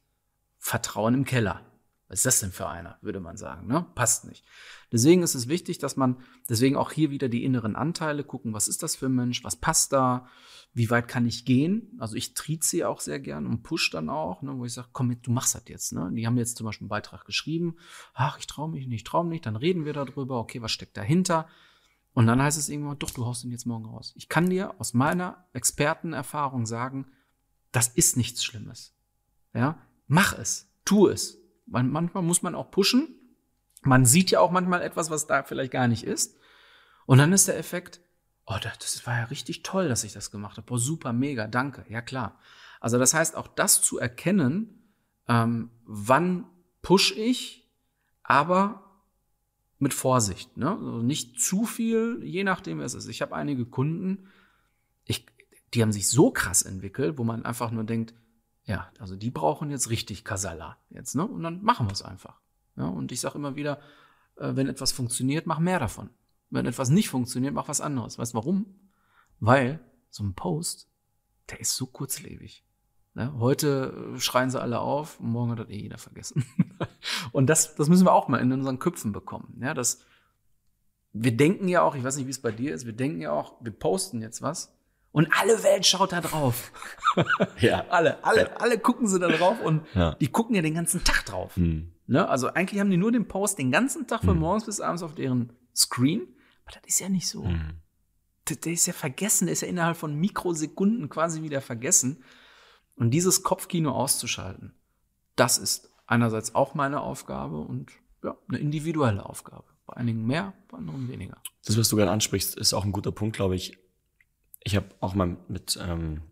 Vertrauen im Keller. Was ist das denn für einer, würde man sagen, ne? Passt nicht. Deswegen ist es wichtig, dass man, deswegen auch hier wieder die inneren Anteile gucken, was ist das für ein Mensch, was passt da, wie weit kann ich gehen? Also ich trieze sie auch sehr gern und push dann auch, ne, wo ich sage, komm, du machst das jetzt. Ne? Die haben jetzt zum Beispiel einen Beitrag geschrieben, ach, ich traue mich nicht, ich traue mich nicht, dann reden wir darüber, okay, was steckt dahinter? Und dann heißt es irgendwann, doch, du haust ihn jetzt morgen raus. Ich kann dir aus meiner Expertenerfahrung sagen, das ist nichts Schlimmes. Ja, mach es, tu es. Man, manchmal muss man auch pushen. Man sieht ja auch manchmal etwas, was da vielleicht gar nicht ist. Und dann ist der Effekt, oh, das, war ja richtig toll, dass ich das gemacht habe. Boah, super, mega, danke. Ja, klar. Also das heißt, auch das zu erkennen, ähm, wann push ich, aber mit Vorsicht. Ne? Also nicht zu viel, je nachdem, wer es ist. Ich habe einige Kunden, ich, die haben sich so krass entwickelt, wo man einfach nur denkt, ja, also die brauchen jetzt richtig Kasala jetzt, ne? Und dann machen wir es einfach. Ja, und ich sage immer wieder, äh, wenn etwas funktioniert, mach mehr davon. Wenn etwas nicht funktioniert, mach was anderes. Weißt du warum? Weil so ein Post, der ist so kurzlebig. Ne? Heute äh, schreien sie alle auf, morgen hat das eh jeder vergessen. *laughs* und das, das müssen wir auch mal in unseren Köpfen bekommen. Ja, das, wir denken ja auch, ich weiß nicht, wie es bei dir ist, wir denken ja auch, wir posten jetzt was und alle Welt schaut da drauf. *laughs* Ja. Alle, alle, alle gucken sie da drauf und Ja. die gucken ja den ganzen Tag drauf. Hm. Ne? Also eigentlich haben die nur den Post den ganzen Tag von morgens bis abends auf deren Screen. Aber das ist ja nicht so. Hm. der, der ist ja vergessen, der ist ja innerhalb von Mikrosekunden quasi wieder vergessen. Und dieses Kopfkino auszuschalten, das ist einerseits auch meine Aufgabe und ja, eine individuelle Aufgabe. Bei einigen mehr, bei anderen weniger. Das, was du gerade ansprichst, ist auch ein guter Punkt, glaube ich. Ich habe auch mal mit ähm,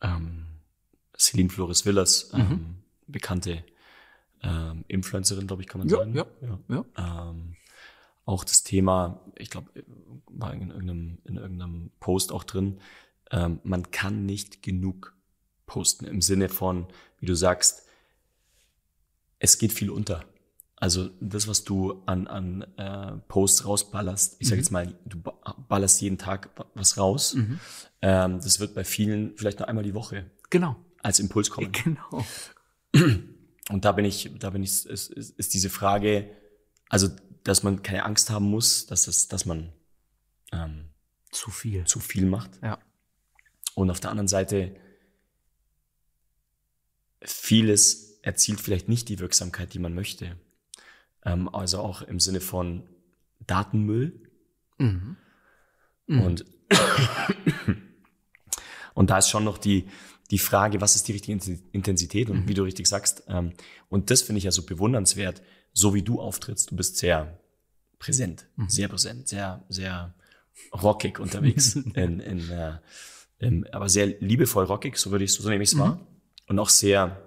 ähm, Celine Flores Villas, ähm, mhm. bekannte ähm, Influencerin, glaube ich, kann man ja, sagen. Ja, ja. ja. Ähm, auch das Thema, ich glaube, war in irgendeinem, in irgendeinem Post auch drin, ähm, man kann nicht genug posten im Sinne von, wie du sagst, es geht viel unter. Also das, was du an, an äh, Posts rausballerst, ich sage mhm. jetzt mal, du ballerst jeden Tag was raus. Mhm. Ähm, das wird bei vielen vielleicht nur einmal die Woche genau. als Impuls kommen. *laughs* Genau. Und da bin ich, da bin ich, ist, ist, ist diese Frage, also dass man keine Angst haben muss, dass es, dass man ähm, zu viel, zu viel macht. Ja. Und auf der anderen Seite vieles erzielt vielleicht nicht die Wirksamkeit, die man möchte. Ähm, also auch im Sinne von Datenmüll. Mhm. Mhm. Und, *coughs* und da ist schon noch die, die Frage, was ist die richtige Intensität? Und mhm. wie du richtig sagst, ähm, und das finde ich ja so bewundernswert, so wie du auftrittst. Du bist sehr präsent, mhm. sehr präsent, sehr, sehr rockig unterwegs, *laughs* in, in, äh, in, aber sehr liebevoll rockig, so würde ich so nehme ich es mhm. wahr. Und auch sehr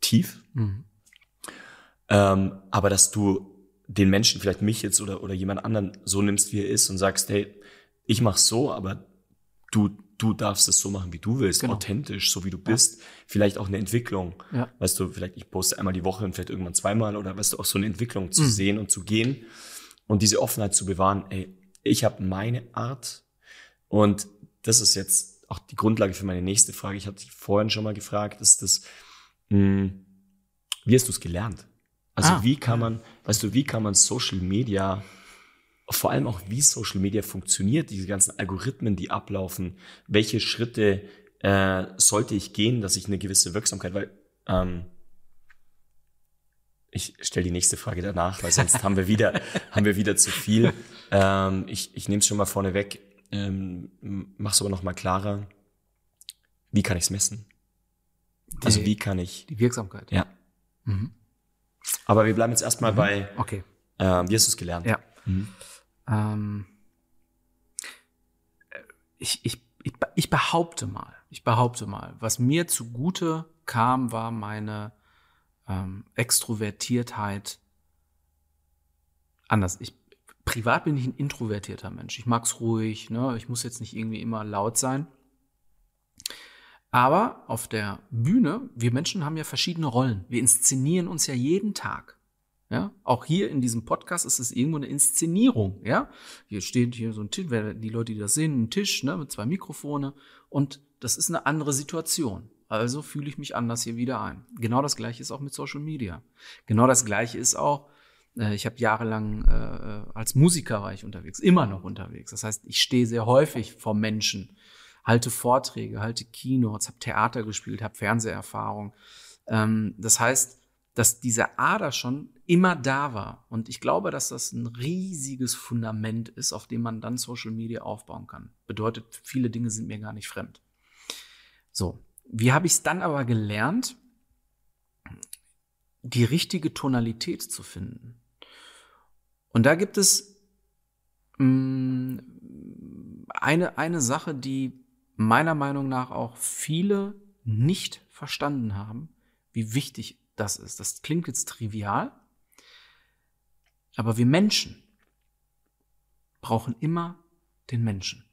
tief. Mhm. Ähm, aber dass du den Menschen, vielleicht mich jetzt oder, oder jemand anderen so nimmst, wie er ist und sagst, hey, ich mach's so, aber du, du darfst es so machen, wie du willst, genau. authentisch, so wie du bist. Ja. Vielleicht auch eine Entwicklung. Ja. Weißt du, vielleicht ich poste einmal die Woche und vielleicht irgendwann zweimal oder weißt du, auch so eine Entwicklung zu mhm. sehen und zu gehen und diese Offenheit zu bewahren. Ey, ich habe meine Art und das ist jetzt auch die Grundlage für meine nächste Frage. Ich habe dich vorhin schon mal gefragt, ist das, mh, hm, wie hast du es gelernt? Also ah. wie kann man, weißt du, wie kann man Social Media, vor allem auch wie Social Media funktioniert, diese ganzen Algorithmen, die ablaufen, welche Schritte äh, sollte ich gehen, dass ich eine gewisse Wirksamkeit, weil ähm, ich stelle die nächste Frage danach, weil sonst haben wir wieder, *laughs* haben wir wieder zu viel. Ähm, ich ich nehme es schon mal vorne weg, ähm, mach's aber noch mal klarer. Wie kann ich es messen? Also wie kann ich die Wirksamkeit? Ja. Mhm. Aber wir bleiben jetzt erstmal mhm. bei, okay. Äh, wie hast du es gelernt? Ja. Mhm. Ähm, ich, ich, ich, ich behaupte mal, ich behaupte mal, was mir zugute kam, war meine ähm, Extrovertiertheit. Anders. Ich, privat bin ich ein introvertierter Mensch. Ich mag's ruhig, ne? Ich muss jetzt nicht irgendwie immer laut sein. Aber auf der Bühne, wir Menschen haben ja verschiedene Rollen. Wir inszenieren uns ja jeden Tag. Ja, auch hier in diesem Podcast ist es irgendwo eine Inszenierung. Ja, hier steht hier so ein Tisch, die Leute, die das sehen, ein Tisch ne, mit zwei Mikrofone und das ist eine andere Situation. Also fühle ich mich anders hier wieder ein. Genau das Gleiche ist auch mit Social Media. Genau das Gleiche ist auch, äh, ich habe jahrelang äh, als Musiker war ich unterwegs, immer noch unterwegs. Das heißt, ich stehe sehr häufig vor Menschen halte Vorträge, halte Keynotes, habe Theater gespielt, habe Fernseherfahrung. Ähm, das heißt, dass diese Ader schon immer da war. Und ich glaube, dass das ein riesiges Fundament ist, auf dem man dann Social Media aufbauen kann. Bedeutet, viele Dinge sind mir gar nicht fremd. So, wie habe ich es dann aber gelernt, die richtige Tonalität zu finden? Und da gibt es mh, mm, eine, eine Sache, die meiner Meinung nach auch viele nicht verstanden haben, wie wichtig das ist. Das klingt jetzt trivial, aber wir Menschen brauchen immer den Menschen.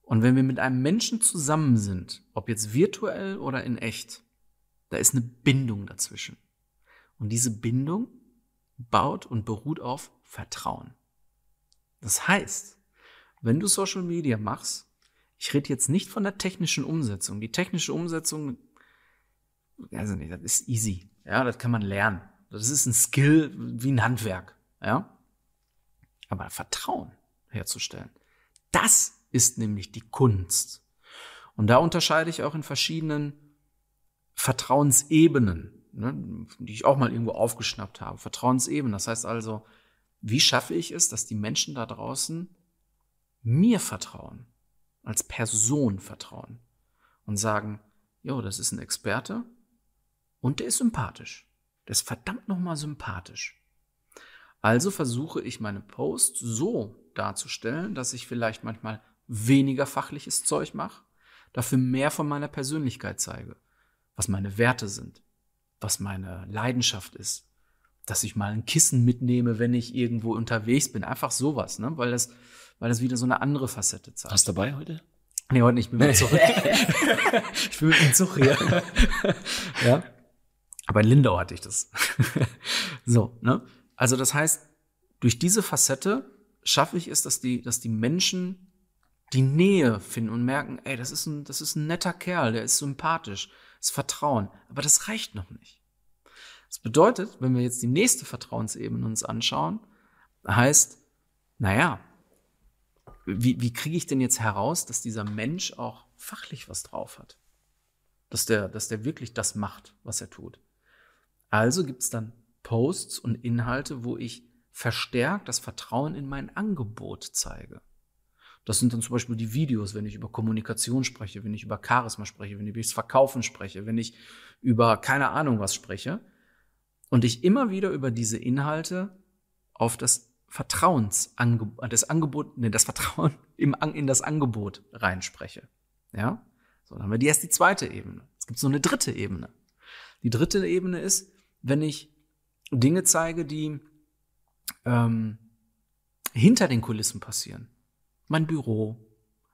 Und wenn wir mit einem Menschen zusammen sind, ob jetzt virtuell oder in echt, da ist eine Bindung dazwischen. Und diese Bindung baut und beruht auf Vertrauen. Das heißt, wenn du Social Media machst, ich rede jetzt nicht von der technischen Umsetzung. Die technische Umsetzung, also nicht, das ist easy. Ja, das kann man lernen. Das ist ein Skill wie ein Handwerk. Ja. Aber Vertrauen herzustellen, das ist nämlich die Kunst. Und da unterscheide ich auch in verschiedenen Vertrauensebenen, ne, die ich auch mal irgendwo aufgeschnappt habe. Vertrauensebenen, das heißt also, Wie schaffe ich es, dass die Menschen da draußen mir vertrauen, als Person vertrauen und sagen, jo, das ist ein Experte und der ist sympathisch. Der ist verdammt nochmal sympathisch. Also versuche ich meine Posts so darzustellen, dass ich vielleicht manchmal weniger fachliches Zeug mache, dafür mehr von meiner Persönlichkeit zeige, was meine Werte sind, was meine Leidenschaft ist, dass ich mal ein Kissen mitnehme, wenn ich irgendwo unterwegs bin, einfach sowas, ne? weil das, weil das wieder so eine andere Facette zeigt. Hast du dabei heute? Nee, heute nicht, ich bin mit zurück. *laughs* ich bin mit dem Zug hier. ja. Aber in Lindau hatte ich das. *laughs* so, ne? Also das heißt, durch diese Facette schaffe ich es, dass die, dass die Menschen die Nähe finden und merken, ey, das ist ein, das ist ein netter Kerl, der ist sympathisch, ist Vertrauen. Aber das reicht noch nicht. Das bedeutet, wenn wir jetzt die nächste Vertrauensebene uns anschauen, heißt, naja, wie, wie kriege ich denn jetzt heraus, dass dieser Mensch auch fachlich was drauf hat? Dass der, dass der wirklich das macht, was er tut. Also gibt es dann Posts und Inhalte, wo ich verstärkt das Vertrauen in mein Angebot zeige. Das sind dann zum Beispiel die Videos, wenn ich über Kommunikation spreche, wenn ich über Charisma spreche, wenn ich über das Verkaufen spreche, wenn ich über keine Ahnung was spreche. Und ich immer wieder über diese Inhalte auf das Vertrauensangebot, das Angebot, nee, das Vertrauen *laughs* im, in das Angebot reinspreche. Ja? So, dann haben wir die erst die zweite Ebene. Es gibt so eine dritte Ebene. Die dritte Ebene ist, wenn ich Dinge zeige, die ähm, hinter den Kulissen passieren. Mein Büro,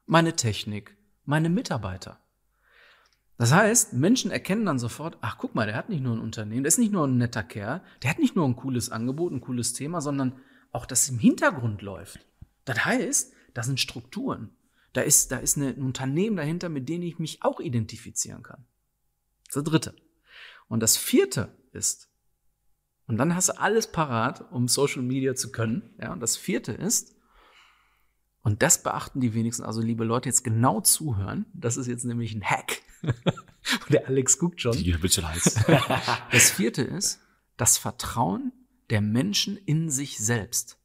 meine Technik, meine Mitarbeiter. Das heißt, Menschen erkennen dann sofort, ach guck mal, der hat nicht nur ein Unternehmen, der ist nicht nur ein netter Kerl, der hat nicht nur ein cooles Angebot, ein cooles Thema, sondern auch, dass im Hintergrund läuft. Das heißt, da sind Strukturen. Da ist, da ist ein Unternehmen dahinter, mit dem ich mich auch identifizieren kann. Das ist das dritte. Und das vierte ist, und dann hast du alles parat, um Social Media zu können. Ja, und das vierte ist, und das beachten die wenigsten, also liebe Leute, jetzt genau zuhören. Das ist jetzt nämlich ein Hack. *laughs* der Alex guckt schon. Die *laughs* Das vierte ist das Vertrauen der Menschen in sich selbst.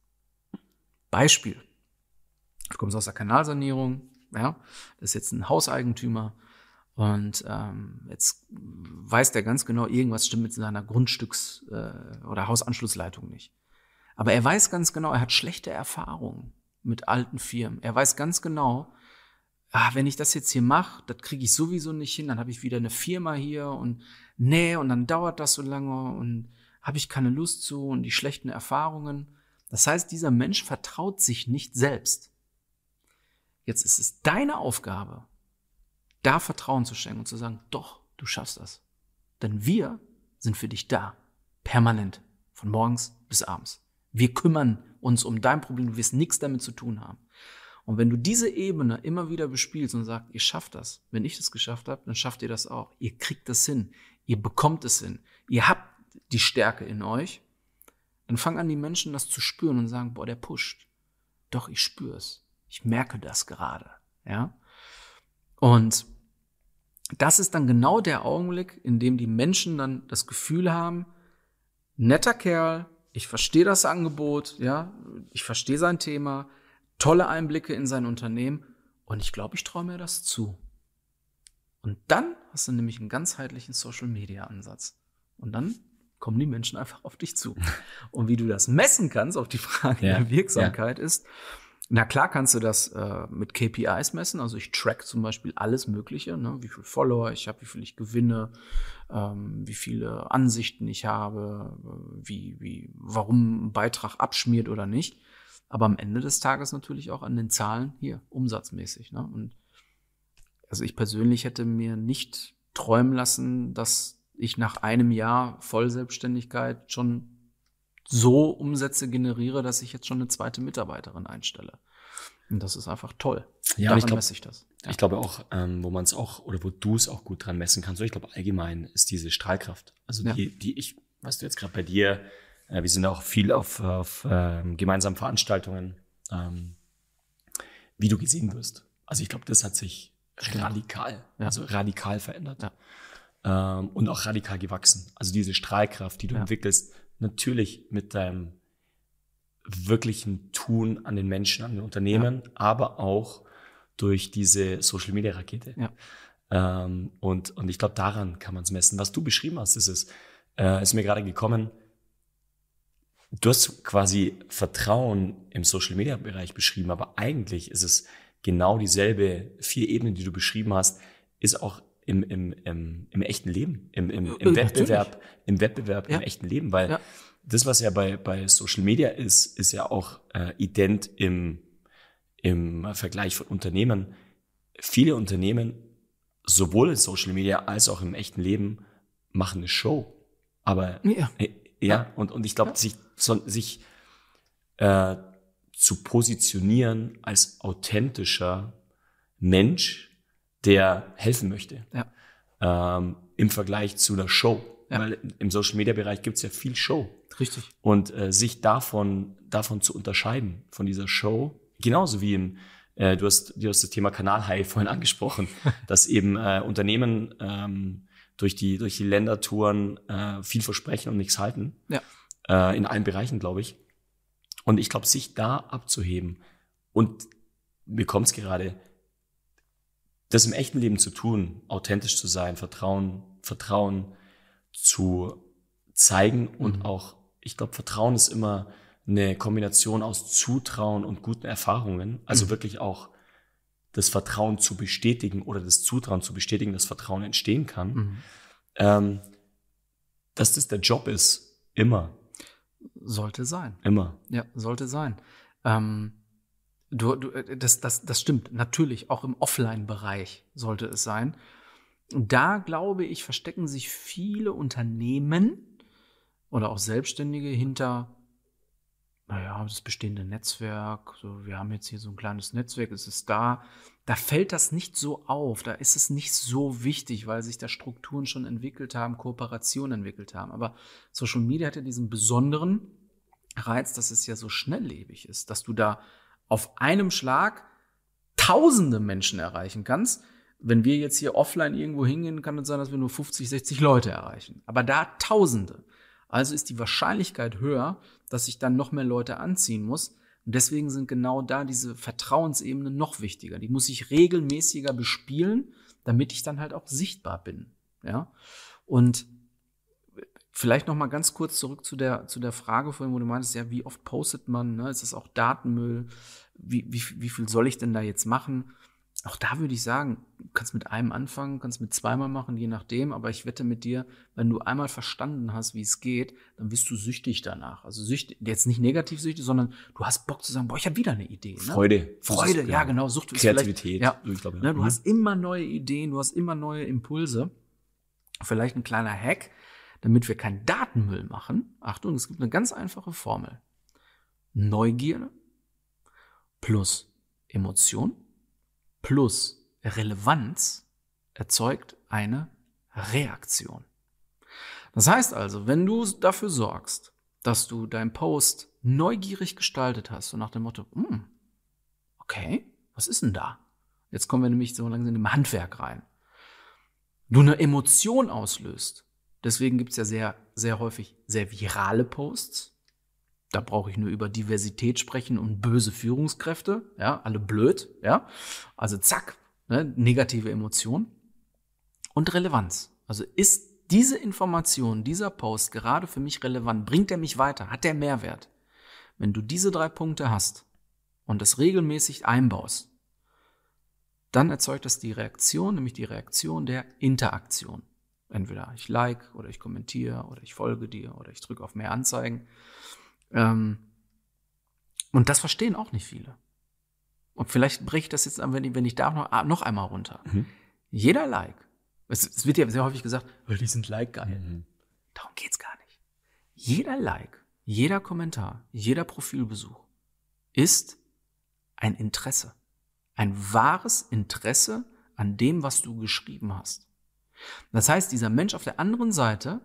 Beispiel. Du kommst aus der Kanalsanierung, ja, das ist jetzt ein Hauseigentümer, und ähm, jetzt weiß der ganz genau, irgendwas stimmt mit seiner Grundstücks- äh, oder Hausanschlussleitung nicht. Aber er weiß ganz genau, er hat schlechte Erfahrungen mit alten Firmen. Er weiß ganz genau, ah, wenn ich das jetzt hier mache, das kriege ich sowieso nicht hin, dann habe ich wieder eine Firma hier und nee, und dann dauert das so lange und habe ich keine Lust zu und die schlechten Erfahrungen. Das heißt, dieser Mensch vertraut sich nicht selbst. Jetzt ist es deine Aufgabe, da Vertrauen zu schenken und zu sagen, doch, du schaffst das. Denn wir sind für dich da, permanent, von morgens bis abends. Wir kümmern uns um dein Problem, du wirst nichts damit zu tun haben. Und wenn du diese Ebene immer wieder bespielst und sagst, ihr schafft das, wenn ich das geschafft habe, dann schafft ihr das auch. Ihr kriegt das hin, ihr bekommt es hin, ihr habt die Stärke in euch, dann fangen an die Menschen das zu spüren und sagen, boah, der pusht. Doch, ich spüre es. Ich merke das gerade. Ja. Und das ist dann genau der Augenblick, in dem die Menschen dann das Gefühl haben, netter Kerl, ich verstehe das Angebot, ja, ich verstehe sein Thema, tolle Einblicke in sein Unternehmen und ich glaube, ich traue mir das zu. Und dann hast du nämlich einen ganzheitlichen Social Media Ansatz. Und dann kommen die Menschen einfach auf dich zu. *laughs* Und wie du das messen kannst, auf die Frage ja, der Wirksamkeit ja. ist, na klar kannst du das äh, mit KPIs messen. Also ich track zum Beispiel alles Mögliche, ne? wie viel Follower ich habe, wie viel ich gewinne, ähm, wie viele Ansichten ich habe, wie, wie, warum ein Beitrag abschmiert oder nicht. Aber am Ende des Tages natürlich auch an den Zahlen hier, umsatzmäßig. Ne? Und also ich persönlich hätte mir nicht träumen lassen, dass ich nach einem Jahr Vollselbstständigkeit schon so Umsätze generiere, dass ich jetzt schon eine zweite Mitarbeiterin einstelle. Und das ist einfach toll. Ja, Daran ich glaub, messe ich das. Ja. Ich glaube auch, ähm, wo man es auch oder wo du es auch gut dran messen kannst. Ich glaube allgemein ist diese Strahlkraft, also ja. die, die ich, was du jetzt gerade bei dir, äh, wir sind auch viel auf, auf ähm, gemeinsamen Veranstaltungen, ähm, wie du gesehen wirst. Also ich glaube, das hat sich Stimmt. radikal, ja. also radikal verändert. Ähm, und auch radikal gewachsen. Also diese Strahlkraft, die du entwickelst, natürlich mit deinem wirklichen Tun an den Menschen, an den Unternehmen, ja. aber auch durch diese Social Media Rakete. Ja. Ähm, und, und ich glaube, daran kann man es messen. Was du beschrieben hast, ist es, äh, ist mir gerade gekommen, du hast quasi Vertrauen im Social Media Bereich beschrieben, aber eigentlich ist es genau dieselbe vier Ebenen, die du beschrieben hast, ist auch im, im, im, im echten Leben, im, im, im äh, Wettbewerb, im Wettbewerb, ja. im echten Leben, weil ja. das, was ja bei, bei Social Media ist, ist ja auch äh, ident im, im Vergleich von Unternehmen. Viele Unternehmen, sowohl in Social Media als auch im echten Leben, machen eine Show. Aber ja, äh, ja und, und ich glaube, sich, so, sich äh, zu positionieren als authentischer Mensch, der helfen möchte. Ja. Ähm, Im Vergleich zu einer Show. Ja. Weil im Social Media Bereich gibt es ja viel Show. Richtig. Und äh, sich davon, davon zu unterscheiden, von dieser Show, genauso wie im, äh, du, hast, du hast das Thema Kanalhai *laughs* vorhin angesprochen, *laughs* dass eben äh, Unternehmen ähm, durch die, durch die Ländertouren äh, viel versprechen und nichts halten. Ja. Äh, in allen Bereichen, glaube ich. Und ich glaube, sich da abzuheben und mir kommt es gerade, das im echten Leben zu tun, authentisch zu sein, Vertrauen, Vertrauen zu zeigen und mhm. auch, ich glaube, Vertrauen ist immer eine Kombination aus Zutrauen und guten Erfahrungen. Also mhm. wirklich auch das Vertrauen zu bestätigen oder das Zutrauen zu bestätigen, dass Vertrauen entstehen kann. Mhm. Ähm, dass das der Job ist, immer. Sollte sein. Immer. Ja, sollte sein. Ähm, du, du, äh, das, das, das stimmt. Natürlich, auch im Offline-Bereich sollte es sein. Da, glaube ich, verstecken sich viele Unternehmen oder auch Selbstständige hinter, naja, das bestehende Netzwerk. So, wir haben jetzt hier so ein kleines Netzwerk, es ist da. Da fällt das nicht so auf, da ist es nicht so wichtig, weil sich da Strukturen schon entwickelt haben, Kooperationen entwickelt haben. Aber Social Media hat ja diesen besonderen Reiz, dass es ja so schnelllebig ist, dass du da auf einem Schlag tausende Menschen erreichen kannst. Wenn wir jetzt hier offline irgendwo hingehen, kann es sein, dass wir nur 50, 60 Leute erreichen. Aber da tausende. Also ist die Wahrscheinlichkeit höher, dass ich dann noch mehr Leute anziehen muss, und deswegen sind genau da diese Vertrauensebenen noch wichtiger. Die muss ich regelmäßiger bespielen, damit ich dann halt auch sichtbar bin. Ja. Und vielleicht noch mal ganz kurz zurück zu der, zu der Frage vorhin, wo du meintest, ja, wie oft postet man, ne? Ist das auch Datenmüll? Wie, wie, wie viel soll ich denn da jetzt machen? auch da würde ich sagen, du kannst mit einem anfangen, kannst mit zweimal machen, je nachdem, aber ich wette mit dir, wenn du einmal verstanden hast, wie es geht, dann wirst du süchtig danach. Also süchtig, jetzt nicht negativ süchtig, sondern du hast Bock zu sagen, boah, ich habe wieder eine Idee. Ne? Freude. Freude, ja, genau. Sucht Kreativität. Ja, ich glaube, ja. Ne, du mhm. hast immer neue Ideen, du hast immer neue Impulse. Vielleicht ein kleiner Hack, damit wir keinen Datenmüll machen. Achtung, es gibt eine ganz einfache Formel. Neugierde plus Emotion plus Relevanz erzeugt eine Reaktion. Das heißt also, wenn du dafür sorgst, dass du deinen Post neugierig gestaltet hast und nach dem Motto, hm, okay, was ist denn da? Jetzt kommen wir nämlich so langsam im Handwerk rein. Du eine Emotion auslöst. Deswegen gibt's ja sehr, sehr häufig sehr virale Posts. Da brauche ich nur über Diversität sprechen und böse Führungskräfte, ja, alle blöd, ja. Also zack, ne, negative Emotion und Relevanz. Also ist diese Information, dieser Post gerade für mich relevant? Bringt er mich weiter? Hat der Mehrwert? Wenn du diese drei Punkte hast und das regelmäßig einbaust, dann erzeugt das die Reaktion, nämlich die Reaktion der Interaktion. Entweder ich like oder ich kommentiere oder ich folge dir oder ich drücke auf mehr Anzeigen. Ähm, und das verstehen auch nicht viele. Und vielleicht ich das jetzt an, wenn ich, wenn ich da noch, noch einmal runter. Mhm. Jeder Like, es, es, wird ja sehr häufig gesagt, oh, die sind Like geil. Mhm. Darum geht's gar nicht. Jeder Like, jeder Kommentar, jeder Profilbesuch ist ein Interesse. Ein wahres Interesse an dem, was du geschrieben hast. Das heißt, dieser Mensch auf der anderen Seite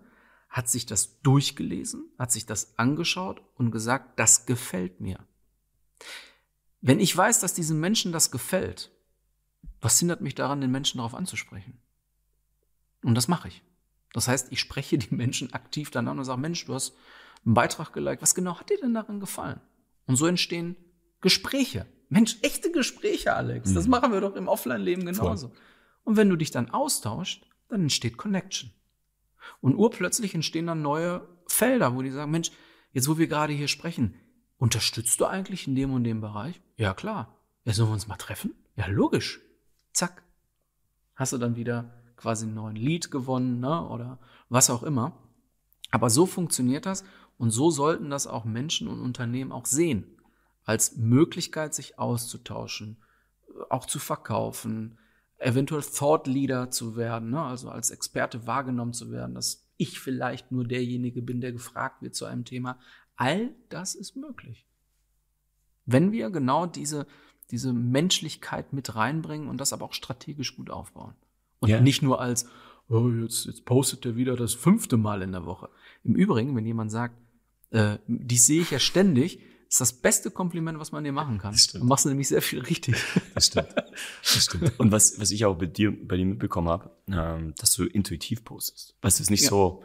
hat sich das durchgelesen, hat sich das angeschaut und gesagt, das gefällt mir. Wenn ich weiß, dass diesem Menschen das gefällt, was hindert mich daran, den Menschen darauf anzusprechen? Und das mache ich. Das heißt, ich spreche die Menschen aktiv dann an und sage, Mensch, du hast einen Beitrag geliked, was genau hat dir denn daran gefallen? Und so entstehen Gespräche. Mensch, echte Gespräche, Alex. Das Mhm. machen wir doch im Offline-Leben genauso. Und wenn du dich dann austauscht, dann entsteht Connection. Und urplötzlich entstehen dann neue Felder, wo die sagen, Mensch, jetzt wo wir gerade hier sprechen, unterstützt du eigentlich in dem und dem Bereich? Ja, klar. Ja, sollen wir uns mal treffen? Ja, logisch. Zack. Hast du dann wieder quasi einen neuen Lead gewonnen, ne? Oder was auch immer. Aber so funktioniert das und so sollten das auch Menschen und Unternehmen auch sehen. Als Möglichkeit, sich auszutauschen, auch zu verkaufen, eventuell Thought Leader zu werden, ne? also als Experte wahrgenommen zu werden, dass ich vielleicht nur derjenige bin, der gefragt wird zu einem Thema. All das ist möglich. Wenn wir genau diese, diese Menschlichkeit mit reinbringen und das aber auch strategisch gut aufbauen. Und Ja. nicht nur als, oh, jetzt, jetzt postet er wieder das fünfte Mal in der Woche. Im Übrigen, wenn jemand sagt, äh, die sehe ich ja ständig, ist das beste Kompliment, was man dir machen kann. Das stimmt. Dann machst du nämlich sehr viel richtig. Das stimmt. Das stimmt. *laughs* Und was, was ich auch bei dir, bei dir mitbekommen habe, ähm, dass du intuitiv postest. Weißt du, es ist nicht Ja. so,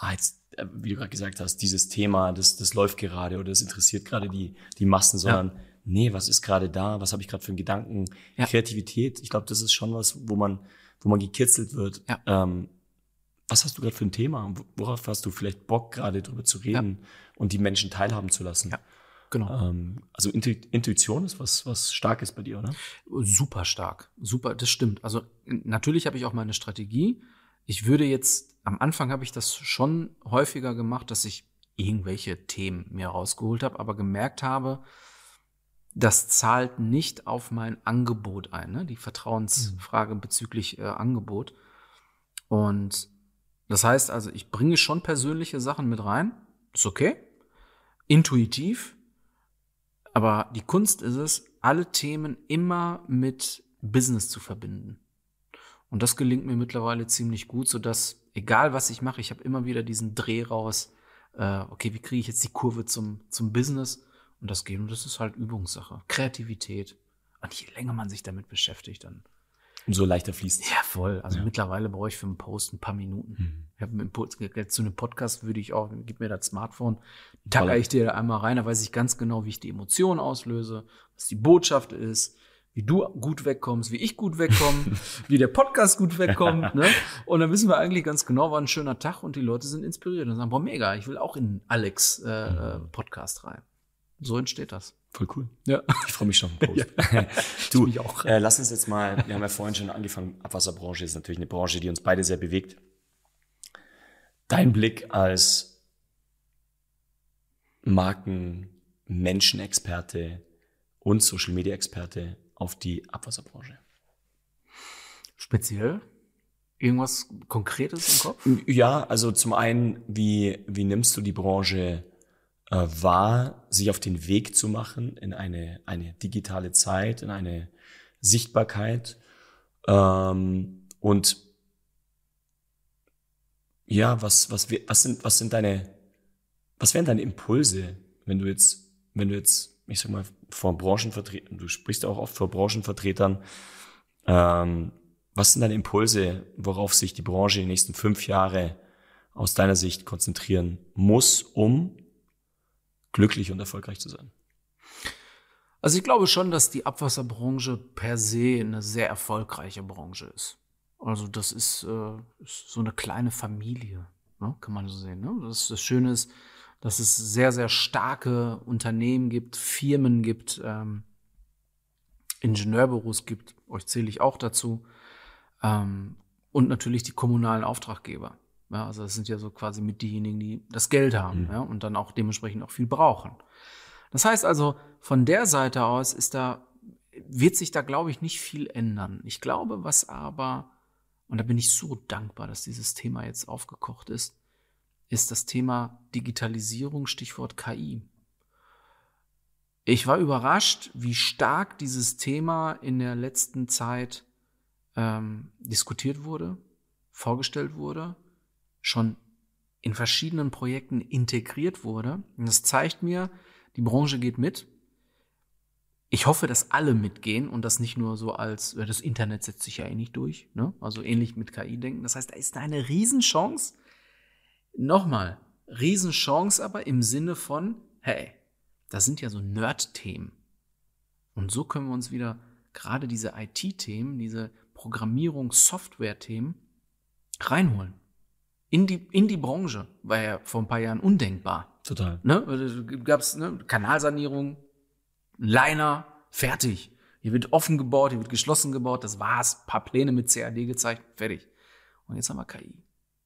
ah, jetzt, äh, wie du gerade gesagt hast, dieses Thema, das, das läuft gerade oder das interessiert gerade die, die Massen, sondern nee, was ist gerade da, was habe ich gerade für einen Gedanken, Ja. Kreativität. Ich glaube, das ist schon was, wo man, wo man gekitzelt wird. Ja. Ähm, was hast du gerade für ein Thema? Worauf hast du vielleicht Bock, gerade drüber zu reden und die Menschen teilhaben zu lassen? Ja. Genau. Ähm, also Intu Intuition ist was, was Starkes bei dir, oder? Super stark. Super, das stimmt. Also natürlich habe ich auch meine Strategie. Ich würde jetzt, am Anfang habe ich das schon häufiger gemacht, dass ich irgendwelche Themen mir rausgeholt habe, aber gemerkt habe, das zahlt nicht auf mein Angebot ein, ne? die Vertrauensfrage bezüglich äh, Angebot. Und das heißt also, ich bringe schon persönliche Sachen mit rein, ist okay, intuitiv, aber die Kunst ist es, alle Themen immer mit Business zu verbinden. Und das gelingt mir mittlerweile ziemlich gut, so dass egal was ich mache, ich habe immer wieder diesen Dreh raus. Äh, okay, wie kriege ich jetzt die Kurve zum zum Business? Und das geht und das ist halt Übungssache, Kreativität. Und je länger man sich damit beschäftigt, dann Umso leichter fließt. ja voll. Also Ja. mittlerweile brauche ich für einen Post ein paar Minuten. Ich habe dem Pod- jetzt zu einem Podcast würde ich auch, gib mir das Smartphone, tacker ich dir da einmal rein, da weiß ich ganz genau, wie ich die Emotionen auslöse, was die Botschaft ist, wie du gut wegkommst, wie ich gut wegkomme, *laughs* wie der Podcast gut wegkommt. Ne? Und dann wissen wir eigentlich ganz genau, war ein schöner Tag und die Leute sind inspiriert und sagen, boah, mega, ich will auch in Alex äh, äh, Podcast rein. So entsteht das. Voll cool. Ja. *laughs* Ich freue mich schon *laughs* den Post. *laughs* du, mich auch. Äh, lass uns jetzt mal, wir haben ja vorhin schon angefangen, Abwasserbranche ist natürlich eine Branche, die uns beide sehr bewegt. Dein Blick als Marken, Menschenexperte und Social Media Experte auf die Abwasserbranche. Speziell? Irgendwas Konkretes im Kopf? Ja, also zum einen, wie, wie nimmst du die Branche äh, wahr, sich auf den Weg zu machen in eine, eine digitale Zeit, in eine Sichtbarkeit? Ähm, und ja, was, was, was, sind, was sind deine, was wären deine Impulse, wenn du jetzt, wenn du jetzt, ich sag mal, vor Branchenvertretern, du sprichst auch oft vor Branchenvertretern, ähm, was sind deine Impulse, worauf sich die Branche die nächsten fünf Jahre aus deiner Sicht konzentrieren muss, um glücklich und erfolgreich zu sein? Also ich glaube schon, dass die Abwasserbranche per se eine sehr erfolgreiche Branche ist. Also das ist, äh, ist so eine kleine Familie, ne? kann man so sehen. Ne? Das, das Schöne ist, dass es sehr, sehr starke Unternehmen gibt, Firmen gibt, ähm, Ingenieurbüros gibt, euch zähle ich auch dazu, ähm, und natürlich die kommunalen Auftraggeber. Ja, also das sind ja so quasi mit diejenigen, die das Geld haben ja, und dann auch dementsprechend auch viel brauchen. Das heißt also, von der Seite aus ist da, wird sich da, glaube ich, nicht viel ändern. Ich glaube, was aber, und da bin ich so dankbar, dass dieses Thema jetzt aufgekocht ist, ist das Thema Digitalisierung, Stichwort KI. Ich war überrascht, wie stark dieses Thema in der letzten Zeit ähm, diskutiert wurde, vorgestellt wurde, schon in verschiedenen Projekten integriert wurde. Und das zeigt mir, die Branche geht mit. Ich hoffe, dass alle mitgehen und das nicht nur so als, das Internet setzt sich ja eh nicht durch, ne? also ähnlich mit KI denken. Das heißt, da ist eine Riesenchance. Nochmal, Riesenchance aber im Sinne von, hey, das sind ja so Nerd-Themen. Und so können wir uns wieder gerade diese IT-Themen, diese Programmierungs-Software-Themen reinholen. In die, in die Branche. War ja vor ein paar Jahren undenkbar. Total. Ne? Gab's ne? Kanalsanierung, Liner, fertig. Hier wird offen gebaut, hier wird geschlossen gebaut, das war's. Ein paar Pläne mit CAD gezeigt, fertig. Und jetzt haben wir KI.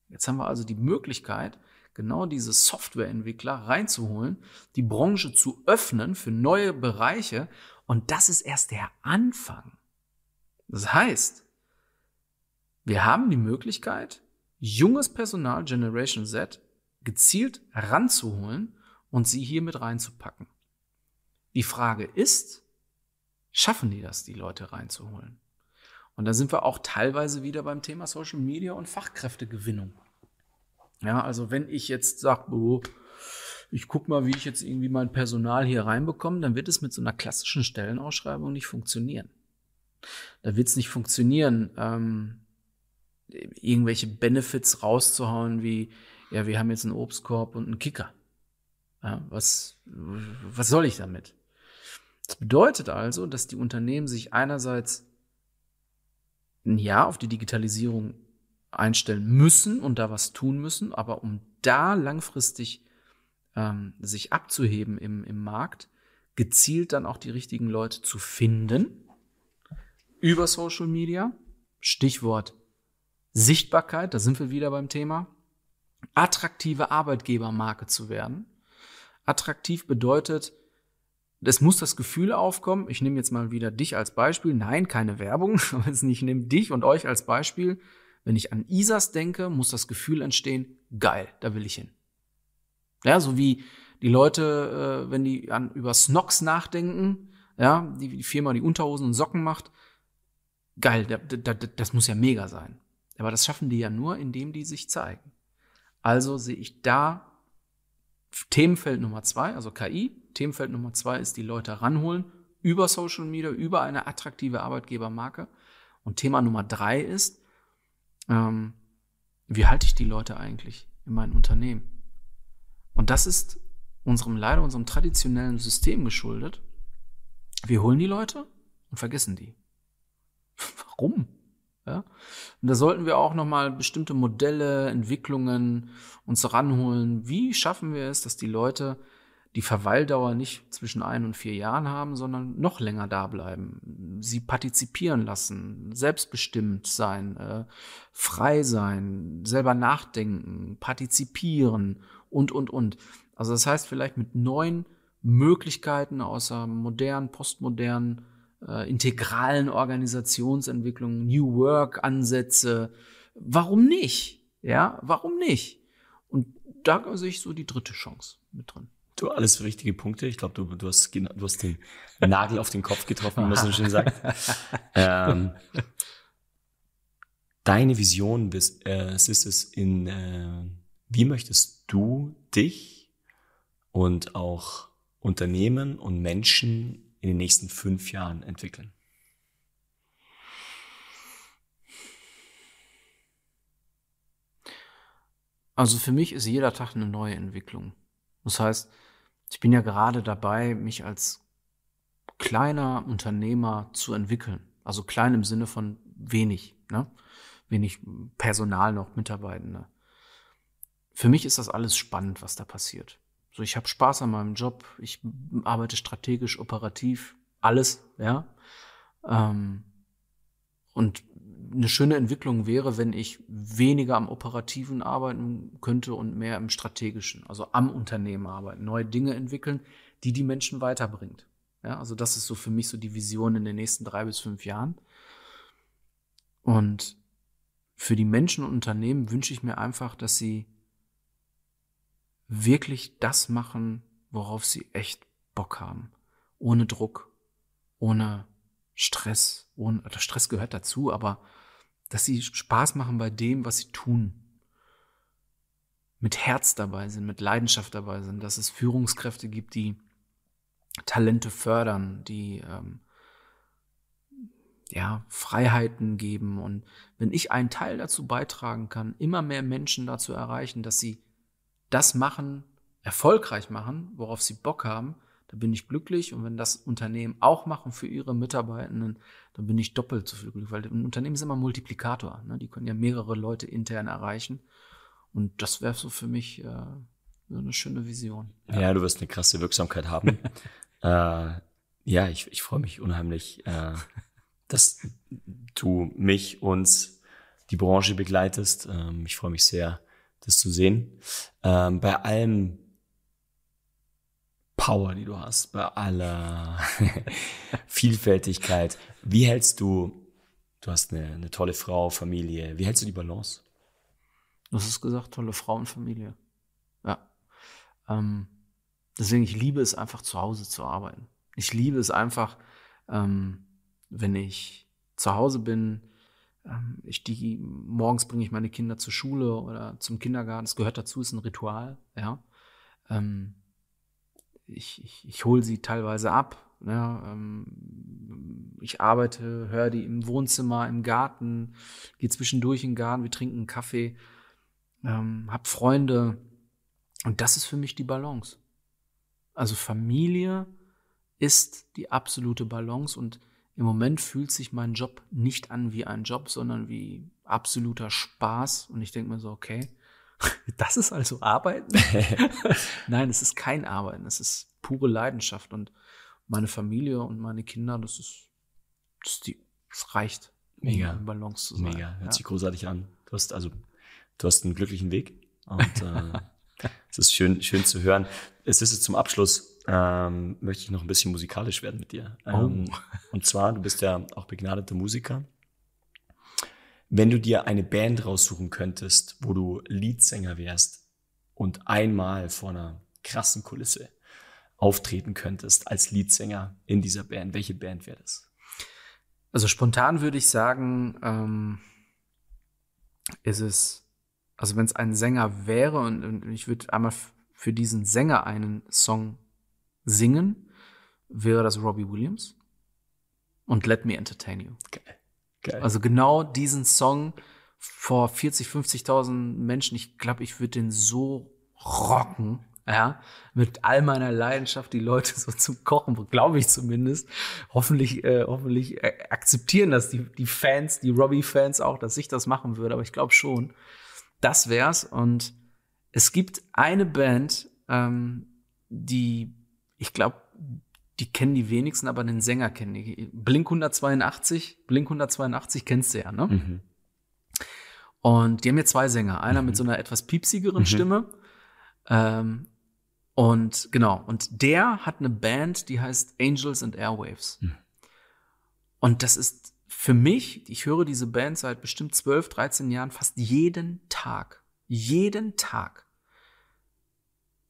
Jetzt haben wir also die Möglichkeit, genau diese Softwareentwickler reinzuholen, die Branche zu öffnen für neue Bereiche. Und das ist erst der Anfang. Das heißt, wir haben die Möglichkeit, junges Personal, Generation Z, gezielt ranzuholen und sie hier mit reinzupacken. Die Frage ist, schaffen die das, die Leute reinzuholen? Und da sind wir auch teilweise wieder beim Thema Social Media und Fachkräftegewinnung. Ja, also wenn ich jetzt sage, oh, ich gucke mal, wie ich jetzt irgendwie mein Personal hier reinbekomme, dann wird es mit so einer klassischen Stellenausschreibung nicht funktionieren. Da wird es nicht funktionieren, ähm, irgendwelche Benefits rauszuhauen, wie, ja, wir haben jetzt einen Obstkorb und einen Kicker. Ja, was, was soll ich damit? Das bedeutet also, dass die Unternehmen sich einerseits ein Jahr auf die Digitalisierung einstellen müssen und da was tun müssen, aber um da langfristig ähm, sich abzuheben im, im Markt, gezielt dann auch die richtigen Leute zu finden über Social Media. Stichwort Sichtbarkeit, da sind wir wieder beim Thema. Attraktive Arbeitgebermarke zu werden. Attraktiv bedeutet, es muss das Gefühl aufkommen, ich nehme jetzt mal wieder dich als Beispiel. Nein, keine Werbung, *laughs* aber ich nehme dich und euch als Beispiel. Wenn ich an ISAs denke, muss das Gefühl entstehen, geil, da will ich hin. Ja, so wie die Leute, äh, wenn die an, über Snox nachdenken, ja, die, die Firma, die Unterhosen und Socken macht, geil, da, da, das muss ja mega sein. Aber das schaffen die ja nur, indem die sich zeigen. Also sehe ich da Themenfeld Nummer zwei, also KI. Themenfeld Nummer zwei ist die Leute ranholen über Social Media, über eine attraktive Arbeitgebermarke. Und Thema Nummer drei ist, ähm, wie halte ich die Leute eigentlich in meinem Unternehmen? Und das ist unserem leider unserem traditionellen System geschuldet. Wir holen die Leute und vergessen die. *laughs* Warum? Ja? Und da sollten wir auch nochmal bestimmte Modelle, Entwicklungen uns ranholen. Wie schaffen wir es, dass die Leute die Verweildauer nicht zwischen ein und vier Jahren haben, sondern noch länger da bleiben, sie partizipieren lassen, selbstbestimmt sein, äh, frei sein, selber nachdenken, partizipieren und, und, und. Also das heißt vielleicht mit neuen Möglichkeiten außer modernen, postmodernen äh, integralen Organisationsentwicklung, New Work Ansätze. Warum nicht? Ja, warum nicht? Und da sehe ich so die dritte Chance mit drin. Du, alles richtige Punkte. Ich glaube, du, du, hast, du hast den Nagel auf den Kopf getroffen, wie man so schön sagt. *laughs* ähm, deine Vision bist, äh, ist es in, äh, wie möchtest du dich und auch Unternehmen und Menschen in den nächsten fünf Jahren entwickeln? Also für mich ist jeder Tag eine neue Entwicklung. Das heißt, ich bin ja gerade dabei, mich als kleiner Unternehmer zu entwickeln. Also klein im Sinne von wenig, ne? wenig Personal noch, Mitarbeitende. Für mich ist das alles spannend, was da passiert. So, ich habe Spaß an meinem Job, ich arbeite strategisch, operativ, alles, ja. Ähm, und eine schöne Entwicklung wäre, wenn ich weniger am Operativen arbeiten könnte und mehr im Strategischen, also am Unternehmen arbeiten, neue Dinge entwickeln, die die Menschen weiterbringt. Ja, also das ist so für mich so die Vision in den nächsten drei bis fünf Jahren. Und für die Menschen und Unternehmen wünsche ich mir einfach, dass sie wirklich das machen, worauf sie echt Bock haben. Ohne Druck, ohne Stress, ohne, der Stress gehört dazu, aber dass sie Spaß machen bei dem, was sie tun. Mit Herz dabei sind, mit Leidenschaft dabei sind, dass es Führungskräfte gibt, die Talente fördern, die ähm, ja, Freiheiten geben. Und wenn ich einen Teil dazu beitragen kann, immer mehr Menschen dazu erreichen, dass sie das machen, erfolgreich machen, worauf sie Bock haben, da bin ich glücklich. Und wenn das Unternehmen auch machen für ihre Mitarbeitenden, dann bin ich doppelt so viel glücklich, weil ein Unternehmen ist immer Multiplikator. Ne? Die können ja mehrere Leute intern erreichen. Und das wäre so für mich äh, eine schöne Vision. Ja. ja, du wirst eine krasse Wirksamkeit haben. *laughs* äh, ja, ich, ich freue mich unheimlich, äh, dass du mich, uns, die Branche begleitest. Ähm, ich freue mich sehr, das zu sehen. Ähm, bei allem Power, die du hast, bei aller *laughs* Vielfältigkeit, wie hältst du, du hast eine, eine tolle Frau, Familie, wie hältst du die Balance? Du hast es gesagt, tolle Frau und Familie. Ja. Ähm, deswegen, ich liebe es einfach zu Hause zu arbeiten. Ich liebe es einfach, ähm, wenn ich zu Hause bin, ich die, morgens bringe ich meine Kinder zur Schule oder zum Kindergarten. Es gehört dazu, ist ein Ritual, ja. Ähm, ich, ich, ich hole sie teilweise ab. Ja, ne, ähm, ich arbeite, höre die im Wohnzimmer, im Garten, gehe zwischendurch in den Garten, wir trinken einen Kaffee, ähm, hab Freunde. Und das ist für mich die Balance. Also Familie ist die absolute Balance und im Moment fühlt sich mein Job nicht an wie ein Job, sondern wie absoluter Spaß. Und ich denke mir so, okay, *laughs* das ist also Arbeiten? *laughs* Nein, es ist kein Arbeiten, es ist pure Leidenschaft. Und meine Familie und meine Kinder, das ist, das, ist die, das reicht, Mega. um Balance zu sein. Mega, hört ja. sich großartig an. Du hast also, du hast einen glücklichen Weg und äh, *laughs* es ist schön, schön zu hören. Es ist jetzt zum Abschluss ähm, möchte ich noch ein bisschen musikalisch werden mit dir. Oh. Ähm, und zwar, du bist ja auch begnadeter Musiker. Wenn du dir eine Band raussuchen könntest, wo du Leadsänger wärst und einmal vor einer krassen Kulisse auftreten könntest als Leadsänger in dieser Band, welche Band wäre das? Also spontan würde ich sagen, ähm, ist es, also wenn es ein Sänger wäre und, und ich würde einmal für diesen Sänger einen Song singen, wäre das Robbie Williams und Let Me Entertain You. Geil. Geil. Also genau diesen Song vor 40, 50.000 Menschen, ich glaube, ich würde den so rocken, ja, mit all meiner Leidenschaft die Leute so zum Kochen, glaube ich zumindest. Hoffentlich, äh, hoffentlich äh, akzeptieren das die, die Fans, die Robbie-Fans auch, dass ich das machen würde, aber ich glaube schon. Das wär's. Und es gibt eine Band, ähm, die ich glaube, die kennen die wenigsten, aber den Sänger kennen die. Blink 182, Blink 182 kennst du ja, ne? Mhm. Und die haben hier zwei Sänger. Einer mhm. mit so einer etwas piepsigeren mhm. Stimme. Ähm, und genau, und der hat eine Band, die heißt Angels and Airwaves. Mhm. Und das ist für mich, ich höre diese Band seit bestimmt 12, 13 Jahren fast jeden Tag. Jeden Tag.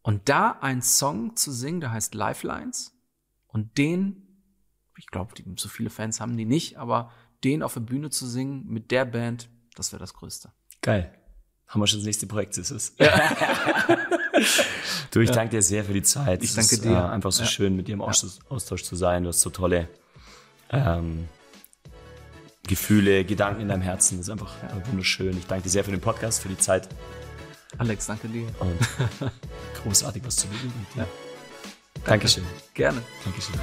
Und da ein Song zu singen, der heißt Lifelines und den, ich glaube, so viele Fans haben die nicht, aber den auf der Bühne zu singen mit der Band, das wäre das Größte. Geil. Haben wir schon das nächste Projekt, ist es. *laughs* Ja. du, ich ja. danke dir sehr für die Zeit. Ich danke es dir. Ist, äh, einfach so ja. schön, mit dir im Austausch, Austausch, zu sein. Du hast so tolle ähm, Gefühle, Gedanken in deinem Herzen. Das ist einfach wunderschön. Ich danke dir sehr für den Podcast, für die Zeit. Alex, danke dir. Und *laughs* großartig, was zu bewegen. Ja. Dankeschön. Gerne. Dankeschön.